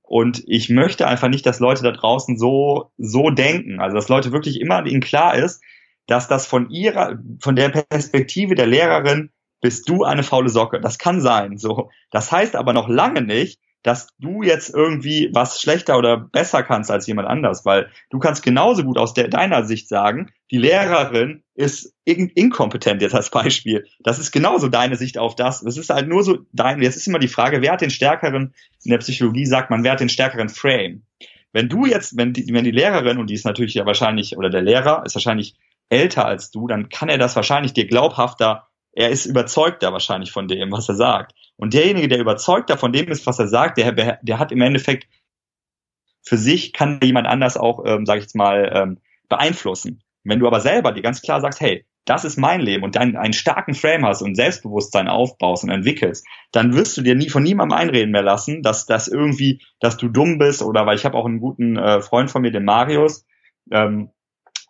Und ich möchte einfach nicht, dass Leute da draußen so, so denken. Also dass Leute wirklich immer ihnen klar ist, dass das von ihrer, von der Perspektive der Lehrerin bist du eine faule Socke. Das kann sein, so. Das heißt aber noch lange nicht, dass du jetzt irgendwie was schlechter oder besser kannst als jemand anders, weil du kannst genauso gut aus der, deiner Sicht sagen, die Lehrerin ist in, inkompetent jetzt als Beispiel. Das ist genauso deine Sicht auf das. Das ist halt nur so dein, jetzt ist immer die Frage, wer hat den stärkeren, in der Psychologie sagt man, wer hat den stärkeren Frame? Wenn du jetzt, wenn die, wenn die Lehrerin, und die ist natürlich ja wahrscheinlich, oder der Lehrer ist wahrscheinlich älter als du, dann kann er das wahrscheinlich dir glaubhafter er ist überzeugter wahrscheinlich von dem, was er sagt. Und derjenige, der überzeugter von dem ist, was er sagt, der, der hat im Endeffekt für sich, kann jemand anders auch, ähm, sage ich jetzt mal, ähm, beeinflussen. Wenn du aber selber dir ganz klar sagst, hey, das ist mein Leben und dann einen starken Frame hast und Selbstbewusstsein aufbaust und entwickelst, dann wirst du dir nie von niemandem einreden mehr lassen, dass das irgendwie, dass du dumm bist oder weil ich habe auch einen guten äh, Freund von mir, den Marius, ähm,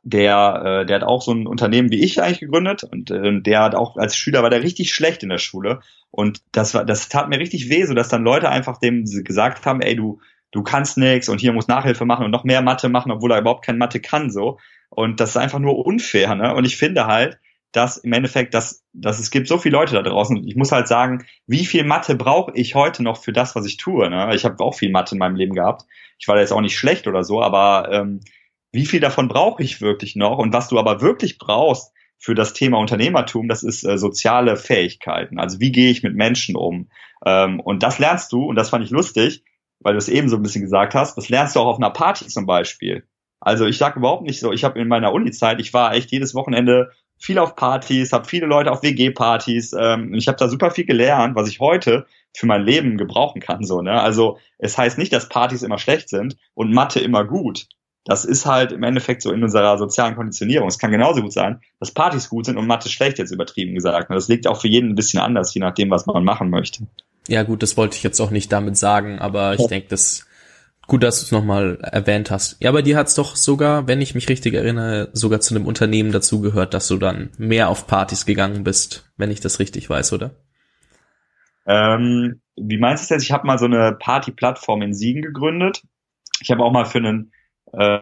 der, äh, der hat auch so ein Unternehmen wie ich eigentlich gegründet und äh, der hat auch als Schüler war der richtig schlecht in der Schule und das war das tat mir richtig weh, so dass dann Leute einfach dem gesagt haben, ey du du kannst nix und hier muss Nachhilfe machen und noch mehr Mathe machen, obwohl er überhaupt kein Mathe kann so und das ist einfach nur unfair, ne? Und ich finde halt, dass im Endeffekt, dass, dass es gibt so viele Leute da draußen. Ich muss halt sagen, wie viel Mathe brauche ich heute noch für das, was ich tue? Ne? Ich habe auch viel Mathe in meinem Leben gehabt. Ich war jetzt auch nicht schlecht oder so, aber ähm, wie viel davon brauche ich wirklich noch? Und was du aber wirklich brauchst für das Thema Unternehmertum, das ist äh, soziale Fähigkeiten. Also wie gehe ich mit Menschen um? Ähm, und das lernst du, und das fand ich lustig, weil du es eben so ein bisschen gesagt hast, das lernst du auch auf einer Party zum Beispiel. Also ich sage überhaupt nicht so, ich habe in meiner Uni-Zeit, ich war echt jedes Wochenende viel auf Partys, habe viele Leute auf WG-Partys. Ähm, ich habe da super viel gelernt, was ich heute für mein Leben gebrauchen kann. So, ne? Also es heißt nicht, dass Partys immer schlecht sind und Mathe immer gut das ist halt im Endeffekt so in unserer sozialen Konditionierung. Es kann genauso gut sein, dass Partys gut sind und Mathe schlecht, jetzt übertrieben gesagt. Das liegt auch für jeden ein bisschen anders, je nachdem, was man machen möchte. Ja gut, das wollte ich jetzt auch nicht damit sagen, aber ich ja. denke, das gut, dass du es nochmal erwähnt hast. Ja, bei dir hat es doch sogar, wenn ich mich richtig erinnere, sogar zu einem Unternehmen dazu gehört, dass du dann mehr auf Partys gegangen bist, wenn ich das richtig weiß, oder? Ähm, wie meinst du das? Ich habe mal so eine Party-Plattform in Siegen gegründet. Ich habe auch mal für einen äh,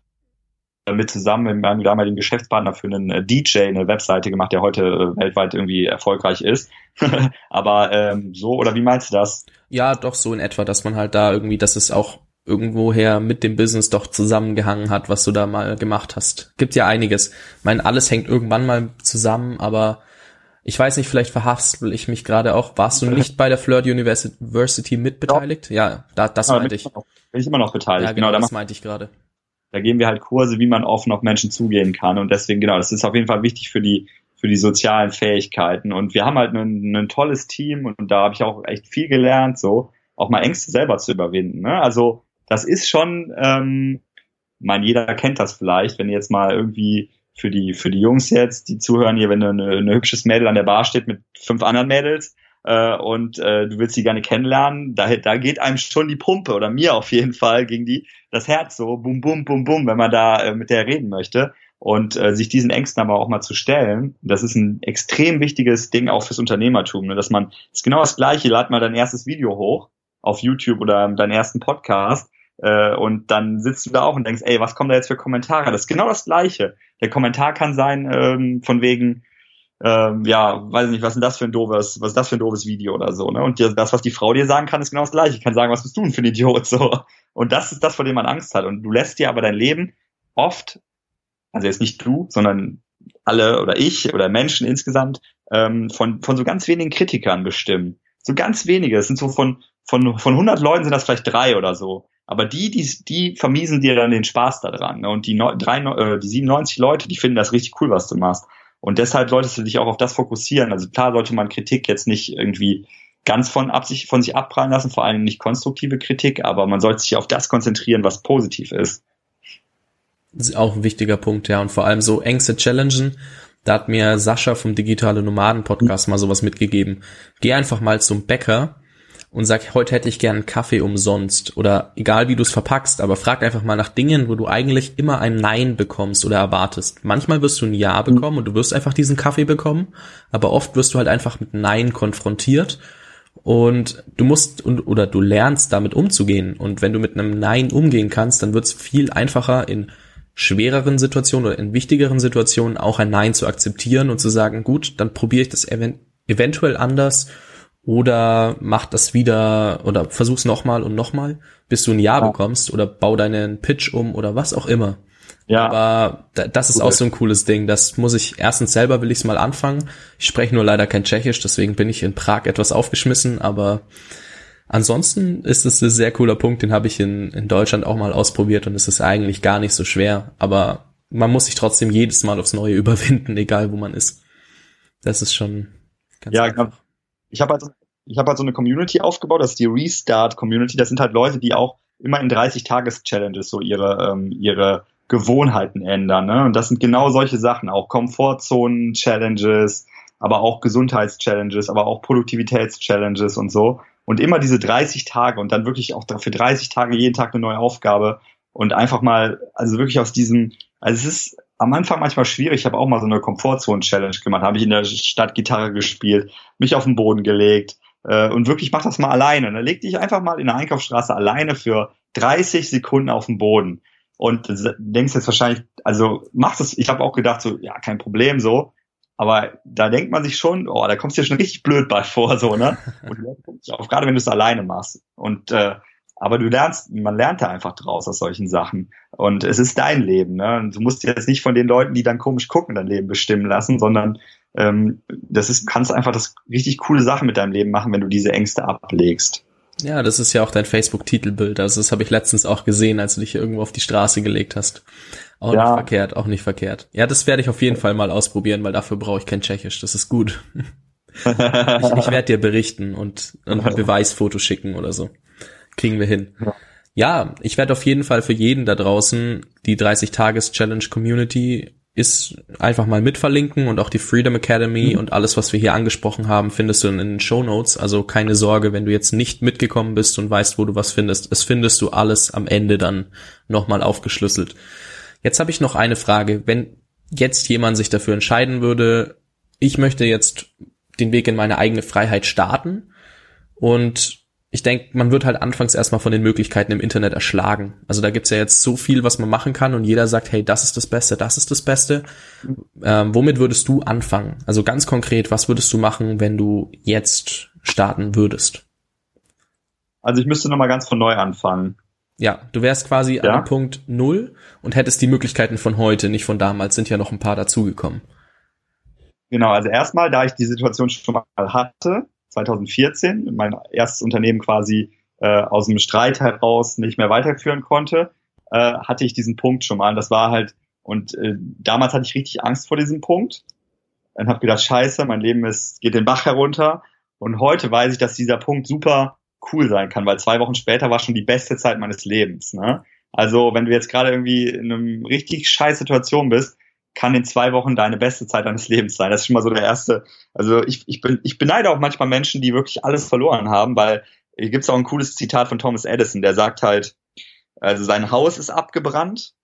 mit zusammen mit meinem damaligen Geschäftspartner für einen äh, DJ eine Webseite gemacht, der heute äh, weltweit irgendwie erfolgreich ist. Aber ähm, so, oder wie meinst du das? Ja, doch so in etwa, dass man halt da irgendwie, dass es auch irgendwoher mit dem Business doch zusammengehangen hat, was du da mal gemacht hast. Gibt ja einiges. Ich meine, alles hängt irgendwann mal zusammen, aber ich weiß nicht, vielleicht verhaspel ich mich gerade auch. Warst du nicht bei der Flirt University mitbeteiligt? Ja, da, das ja, meinte ich. Bin ich immer noch beteiligt. Ja, genau, genau das meinte ich gerade da geben wir halt Kurse, wie man offen auf Menschen zugehen kann. Und deswegen, genau, das ist auf jeden Fall wichtig für die, für die sozialen Fähigkeiten. Und wir haben halt ein, ein tolles Team und, da habe ich auch echt viel gelernt, so auch mal Ängste selber zu überwinden. Ne? Also das ist schon, ähm, mein jeder kennt das vielleicht, wenn jetzt mal irgendwie für die, für die Jungs jetzt, die zuhören hier, wenn du eine, eine hübsches Mädel an der Bar steht mit fünf anderen Mädels, äh, und äh, du willst sie gerne kennenlernen, da, da geht einem schon die Pumpe oder mir auf jeden Fall gegen die das Herz so bum bum bum bum, wenn man da äh, mit der reden möchte und äh, sich diesen Ängsten aber auch mal zu stellen, das ist ein extrem wichtiges Ding auch fürs Unternehmertum, ne? dass man ist genau das gleiche, lad mal dein erstes Video hoch auf YouTube oder deinen ersten Podcast äh, und dann sitzt du da auch und denkst, ey, was kommen da jetzt für Kommentare? Das ist genau das gleiche. Der Kommentar kann sein ähm, von wegen ähm, ja, weiß nicht, was ist denn das für ein doofes, was ist das für ein doofes Video oder so, ne? Und das, was die Frau dir sagen kann, ist genau das gleiche. Ich kann sagen, was bist du denn für ein Idiot, so. Und das ist das, vor dem man Angst hat. Und du lässt dir aber dein Leben oft, also jetzt nicht du, sondern alle oder ich oder Menschen insgesamt, ähm, von, von so ganz wenigen Kritikern bestimmen. So ganz wenige. Das sind so von, von, von 100 Leuten sind das vielleicht drei oder so. Aber die, die, die vermiesen dir dann den Spaß daran. Ne? Und die, drei, äh, die 97 Leute, die finden das richtig cool, was du machst. Und deshalb solltest du dich auch auf das fokussieren. Also klar sollte man Kritik jetzt nicht irgendwie ganz von, Absicht, von sich abprallen lassen, vor allem nicht konstruktive Kritik, aber man sollte sich auf das konzentrieren, was positiv ist. Ist auch ein wichtiger Punkt, ja. Und vor allem so Ängste challengen. Da hat mir Sascha vom Digitale Nomaden Podcast mal sowas mitgegeben. Geh einfach mal zum Bäcker und sag, heute hätte ich gern einen Kaffee umsonst oder egal wie du es verpackst, aber frag einfach mal nach Dingen, wo du eigentlich immer ein Nein bekommst oder erwartest. Manchmal wirst du ein Ja mhm. bekommen und du wirst einfach diesen Kaffee bekommen, aber oft wirst du halt einfach mit Nein konfrontiert und du musst und oder du lernst damit umzugehen und wenn du mit einem Nein umgehen kannst, dann wird es viel einfacher in schwereren Situationen oder in wichtigeren Situationen auch ein Nein zu akzeptieren und zu sagen, gut, dann probiere ich das event eventuell anders oder mach das wieder oder versuch's nochmal und nochmal, bis du ein Ja, ja, bekommst oder bau deinen Pitch um oder was auch immer. Ja. Aber das ist Gut. auch so ein cooles Ding. Das muss ich erstens selber will ich's mal anfangen. Ich spreche nur leider kein Tschechisch, deswegen bin ich in Prag etwas aufgeschmissen, aber ansonsten ist es ein sehr cooler Punkt, den habe ich in, in Deutschland auch mal ausprobiert und es ist eigentlich gar nicht so schwer, aber man muss sich trotzdem jedes Mal aufs Neue überwinden, egal wo man ist. Das ist schon ganz Ja, einfach ich habe halt, ich hab halt so eine Community aufgebaut, das ist die Restart Community. Das sind halt Leute, die auch immer in 30-Tages-Challenges so ihre, ähm, ihre Gewohnheiten ändern. Ne? Und das sind genau solche Sachen, auch Komfortzonen-Challenges, aber auch Gesundheits-Challenges, aber auch Produktivitäts-Challenges und so. Und immer diese 30 Tage und dann wirklich auch für 30 Tage jeden Tag eine neue Aufgabe und einfach mal, also wirklich aus diesem, also es ist am Anfang manchmal schwierig. Ich habe auch mal so eine Komfortzone-Challenge gemacht. Habe ich in der Stadt Gitarre gespielt, mich auf den Boden gelegt äh, und wirklich mach das mal alleine. Dann leg dich einfach mal in der Einkaufsstraße alleine für 30 Sekunden auf den Boden. Und denkst jetzt wahrscheinlich, also mach das, ich habe auch gedacht, so, ja, kein Problem so. Aber da denkt man sich schon, oh, da kommst du dir schon richtig blöd bei vor, so, ne? Und auch gerade wenn du es alleine machst. Und äh, aber du lernst, man lernt da einfach draus aus solchen Sachen. Und es ist dein Leben. Ne? Und du musst jetzt nicht von den Leuten, die dann komisch gucken, dein Leben bestimmen lassen, sondern ähm, das ist, kannst einfach das richtig coole Sachen mit deinem Leben machen, wenn du diese Ängste ablegst. Ja, das ist ja auch dein Facebook-Titelbild. Also das habe ich letztens auch gesehen, als du dich irgendwo auf die Straße gelegt hast. Auch ja. nicht verkehrt, auch nicht verkehrt. Ja, das werde ich auf jeden Fall mal ausprobieren, weil dafür brauche ich kein Tschechisch. Das ist gut. ich ich werde dir berichten und, und ein Beweisfoto schicken oder so. Kriegen wir hin. Ja. Ja, ich werde auf jeden Fall für jeden da draußen die 30-Tages-Challenge Community ist einfach mal mitverlinken und auch die Freedom Academy mhm. und alles, was wir hier angesprochen haben, findest du in den Show Notes. Also keine Sorge, wenn du jetzt nicht mitgekommen bist und weißt, wo du was findest. Es findest du alles am Ende dann nochmal aufgeschlüsselt. Jetzt habe ich noch eine Frage. Wenn jetzt jemand sich dafür entscheiden würde, ich möchte jetzt den Weg in meine eigene Freiheit starten und ich denke, man wird halt anfangs erstmal von den Möglichkeiten im Internet erschlagen. Also da gibt's ja jetzt so viel, was man machen kann und jeder sagt, hey, das ist das Beste, das ist das Beste. Ähm, womit würdest du anfangen? Also ganz konkret, was würdest du machen, wenn du jetzt starten würdest? Also ich müsste nochmal ganz von neu anfangen. Ja, du wärst quasi ja? an Punkt Null und hättest die Möglichkeiten von heute, nicht von damals, sind ja noch ein paar dazugekommen. Genau, also erstmal, da ich die Situation schon mal hatte, 2014 mein erstes Unternehmen quasi äh, aus dem Streit heraus nicht mehr weiterführen konnte, äh, hatte ich diesen Punkt schon mal. Das war halt, und äh, damals hatte ich richtig Angst vor diesem Punkt. Dann habe gedacht, scheiße, mein Leben ist, geht den Bach herunter. Und heute weiß ich, dass dieser Punkt super cool sein kann, weil zwei Wochen später war schon die beste Zeit meines Lebens. Ne? Also wenn du jetzt gerade irgendwie in einem richtig scheiß Situation bist, kann in zwei Wochen deine beste Zeit deines Lebens sein. Das ist schon mal so der erste. Also ich, ich, bin, ich beneide auch manchmal Menschen, die wirklich alles verloren haben, weil hier gibt es auch ein cooles Zitat von Thomas Edison, der sagt halt, also sein Haus ist abgebrannt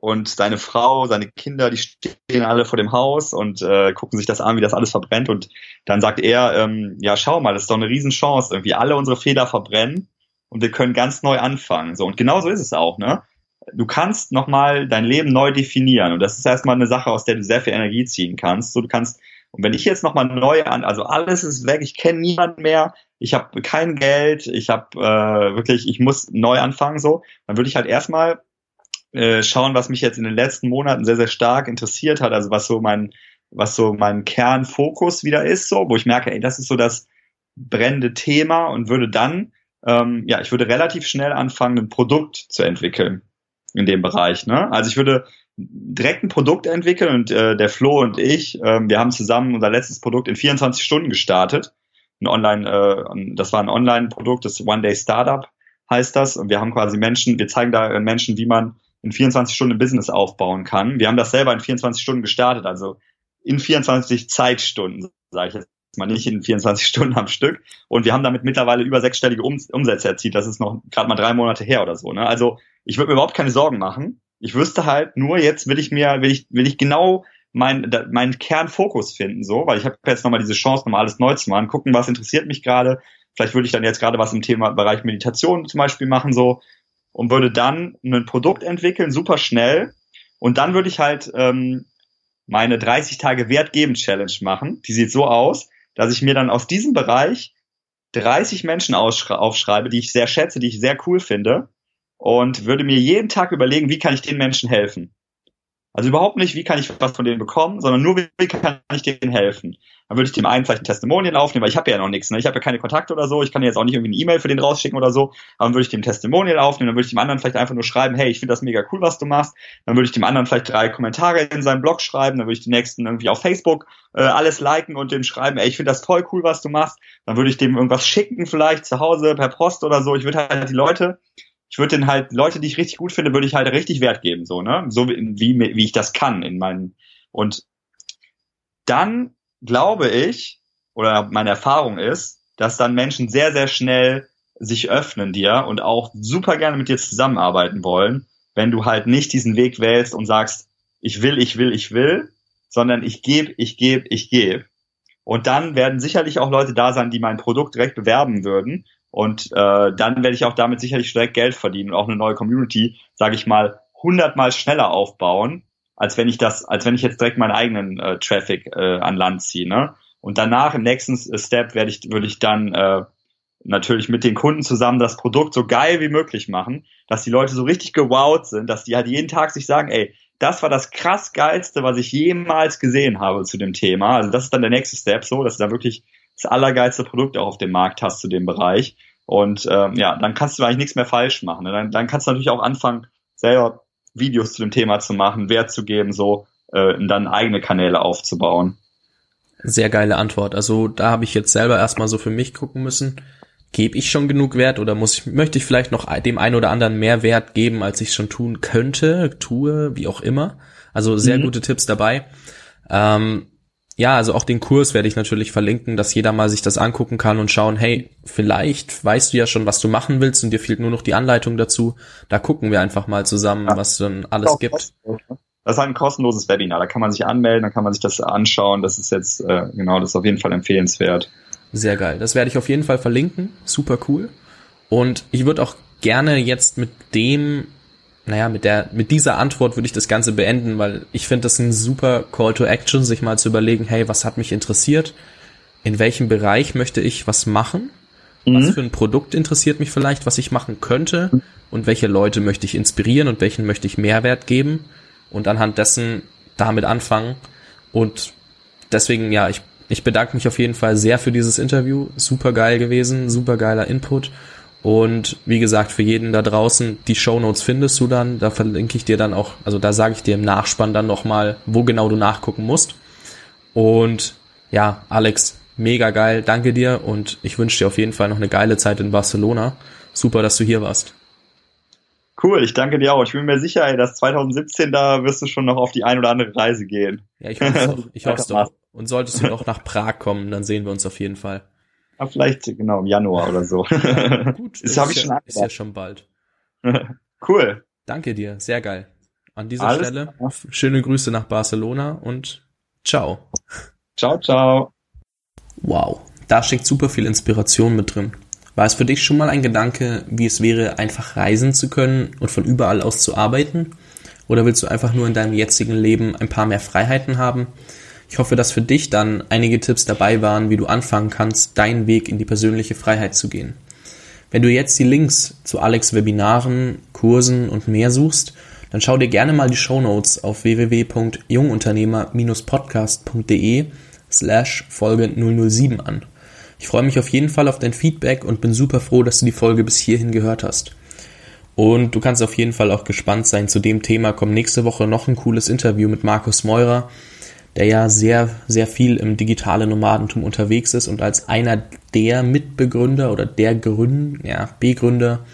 und seine Frau, seine Kinder, die stehen alle vor dem Haus und äh, gucken sich das an, wie das alles verbrennt. Und dann sagt er, ähm, ja, schau mal, das ist doch eine Riesenchance. Irgendwie alle unsere Fehler verbrennen und wir können ganz neu anfangen. So, und genau so ist es auch, ne? Du kannst nochmal dein Leben neu definieren. Und das ist erstmal eine Sache, aus der du sehr viel Energie ziehen kannst. So, du kannst, und wenn ich jetzt nochmal neu an, also alles ist weg, ich kenne niemanden mehr, ich habe kein Geld, ich habe äh, wirklich, ich muss neu anfangen, so, dann würde ich halt erstmal äh, schauen, was mich jetzt in den letzten Monaten sehr, sehr stark interessiert hat, also was so mein, was so mein Kernfokus wieder ist, so, wo ich merke, ey, das ist so das brennende Thema und würde dann, ähm, ja, ich würde relativ schnell anfangen, ein Produkt zu entwickeln in dem Bereich. Ne? Also ich würde direkt ein Produkt entwickeln und äh, der Flo und ich, äh, wir haben zusammen unser letztes Produkt in 24 Stunden gestartet. Ein Online, äh, das war ein Online-Produkt, das One Day Startup heißt das. Und wir haben quasi Menschen, wir zeigen da Menschen, wie man in 24 Stunden ein Business aufbauen kann. Wir haben das selber in 24 Stunden gestartet, also in 24 Zeitstunden, sage ich jetzt mal nicht in 24 Stunden am Stück. Und wir haben damit mittlerweile über sechsstellige um Umsätze erzielt. Das ist noch gerade mal drei Monate her oder so. Ne? Also ich würde mir überhaupt keine Sorgen machen. Ich wüsste halt nur, jetzt will ich mir, will ich, will ich genau meinen mein Kernfokus finden, so, weil ich habe jetzt nochmal diese Chance, nochmal alles neu zu machen, gucken, was interessiert mich gerade. Vielleicht würde ich dann jetzt gerade was im Thema Bereich Meditation zum Beispiel machen, so, und würde dann ein Produkt entwickeln, super schnell. Und dann würde ich halt ähm, meine 30 Tage Wert geben Challenge machen. Die sieht so aus, dass ich mir dann aus diesem Bereich 30 Menschen aufschreibe, die ich sehr schätze, die ich sehr cool finde und würde mir jeden Tag überlegen, wie kann ich den Menschen helfen. Also überhaupt nicht, wie kann ich was von denen bekommen, sondern nur, wie kann ich denen helfen. Dann würde ich dem einen vielleicht ein Testimonial aufnehmen, weil ich habe ja noch nichts, ne? ich habe ja keine Kontakte oder so, ich kann jetzt auch nicht irgendwie eine E-Mail für den rausschicken oder so, aber dann würde ich dem Testimonial aufnehmen, dann würde ich dem anderen vielleicht einfach nur schreiben, hey, ich finde das mega cool, was du machst, dann würde ich dem anderen vielleicht drei Kommentare in seinem Blog schreiben, dann würde ich den nächsten irgendwie auf Facebook äh, alles liken und dem schreiben, ey, ich finde das voll cool, was du machst, dann würde ich dem irgendwas schicken vielleicht zu Hause per Post oder so, ich würde halt die Leute ich würde den halt, Leute, die ich richtig gut finde, würde ich halt richtig Wert geben, so, ne? So wie, wie, ich das kann in meinen, und dann glaube ich, oder meine Erfahrung ist, dass dann Menschen sehr, sehr schnell sich öffnen dir und auch super gerne mit dir zusammenarbeiten wollen, wenn du halt nicht diesen Weg wählst und sagst, ich will, ich will, ich will, sondern ich gebe, ich gebe, ich gebe. Und dann werden sicherlich auch Leute da sein, die mein Produkt direkt bewerben würden und äh, dann werde ich auch damit sicherlich direkt Geld verdienen und auch eine neue Community, sage ich mal, hundertmal schneller aufbauen, als wenn ich das, als wenn ich jetzt direkt meinen eigenen äh, Traffic äh, an Land ziehe. Ne? Und danach im nächsten Step werde ich, würde ich dann äh, natürlich mit den Kunden zusammen das Produkt so geil wie möglich machen, dass die Leute so richtig gewowt sind, dass die halt jeden Tag sich sagen, ey, das war das krass geilste, was ich jemals gesehen habe zu dem Thema. Also das ist dann der nächste Step, so, dass da wirklich das allergeilste Produkt auch auf dem Markt hast zu dem Bereich. Und ähm, ja, dann kannst du eigentlich nichts mehr falsch machen. Ne? Dann, dann kannst du natürlich auch anfangen, selber Videos zu dem Thema zu machen, Wert zu geben, so äh, und dann eigene Kanäle aufzubauen. Sehr geile Antwort. Also da habe ich jetzt selber erstmal so für mich gucken müssen. Gebe ich schon genug Wert oder muss ich, möchte ich vielleicht noch dem einen oder anderen mehr Wert geben, als ich schon tun könnte, tue, wie auch immer. Also sehr mhm. gute Tipps dabei. Ähm, ja, also auch den Kurs werde ich natürlich verlinken, dass jeder mal sich das angucken kann und schauen, hey, vielleicht weißt du ja schon, was du machen willst und dir fehlt nur noch die Anleitung dazu. Da gucken wir einfach mal zusammen, ja. was dann alles gibt. Ne? Das ist ein kostenloses Webinar, da kann man sich anmelden, da kann man sich das anschauen. Das ist jetzt, äh, genau, das ist auf jeden Fall empfehlenswert. Sehr geil. Das werde ich auf jeden Fall verlinken. Super cool. Und ich würde auch gerne jetzt mit dem naja, mit der, mit dieser Antwort würde ich das Ganze beenden, weil ich finde das ein super Call to Action, sich mal zu überlegen, hey, was hat mich interessiert? In welchem Bereich möchte ich was machen? Mhm. Was für ein Produkt interessiert mich vielleicht, was ich machen könnte? Und welche Leute möchte ich inspirieren und welchen möchte ich Mehrwert geben? Und anhand dessen damit anfangen. Und deswegen, ja, ich, ich bedanke mich auf jeden Fall sehr für dieses Interview. Super geil gewesen, super geiler Input. Und wie gesagt, für jeden da draußen, die Show Notes findest du dann. Da verlinke ich dir dann auch, also da sage ich dir im Nachspann dann nochmal, wo genau du nachgucken musst. Und ja, Alex, mega geil, danke dir und ich wünsche dir auf jeden Fall noch eine geile Zeit in Barcelona. Super, dass du hier warst. Cool, ich danke dir auch. Ich bin mir sicher, ey, dass 2017 da wirst du schon noch auf die ein oder andere Reise gehen. Ja, ich hoffe es doch. Ich hoffe es doch. Und solltest du noch nach Prag kommen, dann sehen wir uns auf jeden Fall. Ja, vielleicht genau im Januar oder so. Ja, gut, das, das ist, ja, ist ja schon bald. cool. Danke dir, sehr geil. An dieser Alles Stelle klar. schöne Grüße nach Barcelona und ciao. Ciao, ciao. Wow, da steckt super viel Inspiration mit drin. War es für dich schon mal ein Gedanke, wie es wäre, einfach reisen zu können und von überall aus zu arbeiten? Oder willst du einfach nur in deinem jetzigen Leben ein paar mehr Freiheiten haben? Ich hoffe, dass für dich dann einige Tipps dabei waren, wie du anfangen kannst, deinen Weg in die persönliche Freiheit zu gehen. Wenn du jetzt die Links zu Alex Webinaren, Kursen und mehr suchst, dann schau dir gerne mal die Show Notes auf www.jungunternehmer-podcast.de slash Folge 007 an. Ich freue mich auf jeden Fall auf dein Feedback und bin super froh, dass du die Folge bis hierhin gehört hast. Und du kannst auf jeden Fall auch gespannt sein. Zu dem Thema kommt nächste Woche noch ein cooles Interview mit Markus Meurer, der ja sehr, sehr viel im digitalen Nomadentum unterwegs ist und als einer der Mitbegründer oder der Gründer, ja, Begründer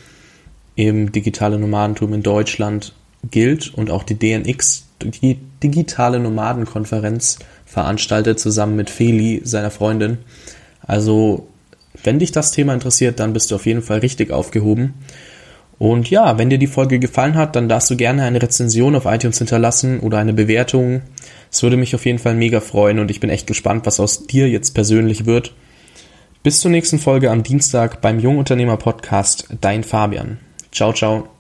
im digitalen Nomadentum in Deutschland gilt und auch die DNX, die digitale Nomadenkonferenz veranstaltet, zusammen mit Feli, seiner Freundin. Also, wenn dich das Thema interessiert, dann bist du auf jeden Fall richtig aufgehoben. Und ja, wenn dir die Folge gefallen hat, dann darfst du gerne eine Rezension auf iTunes hinterlassen oder eine Bewertung. Es würde mich auf jeden Fall mega freuen und ich bin echt gespannt, was aus dir jetzt persönlich wird. Bis zur nächsten Folge am Dienstag beim Jungunternehmer Podcast. Dein Fabian. Ciao, ciao.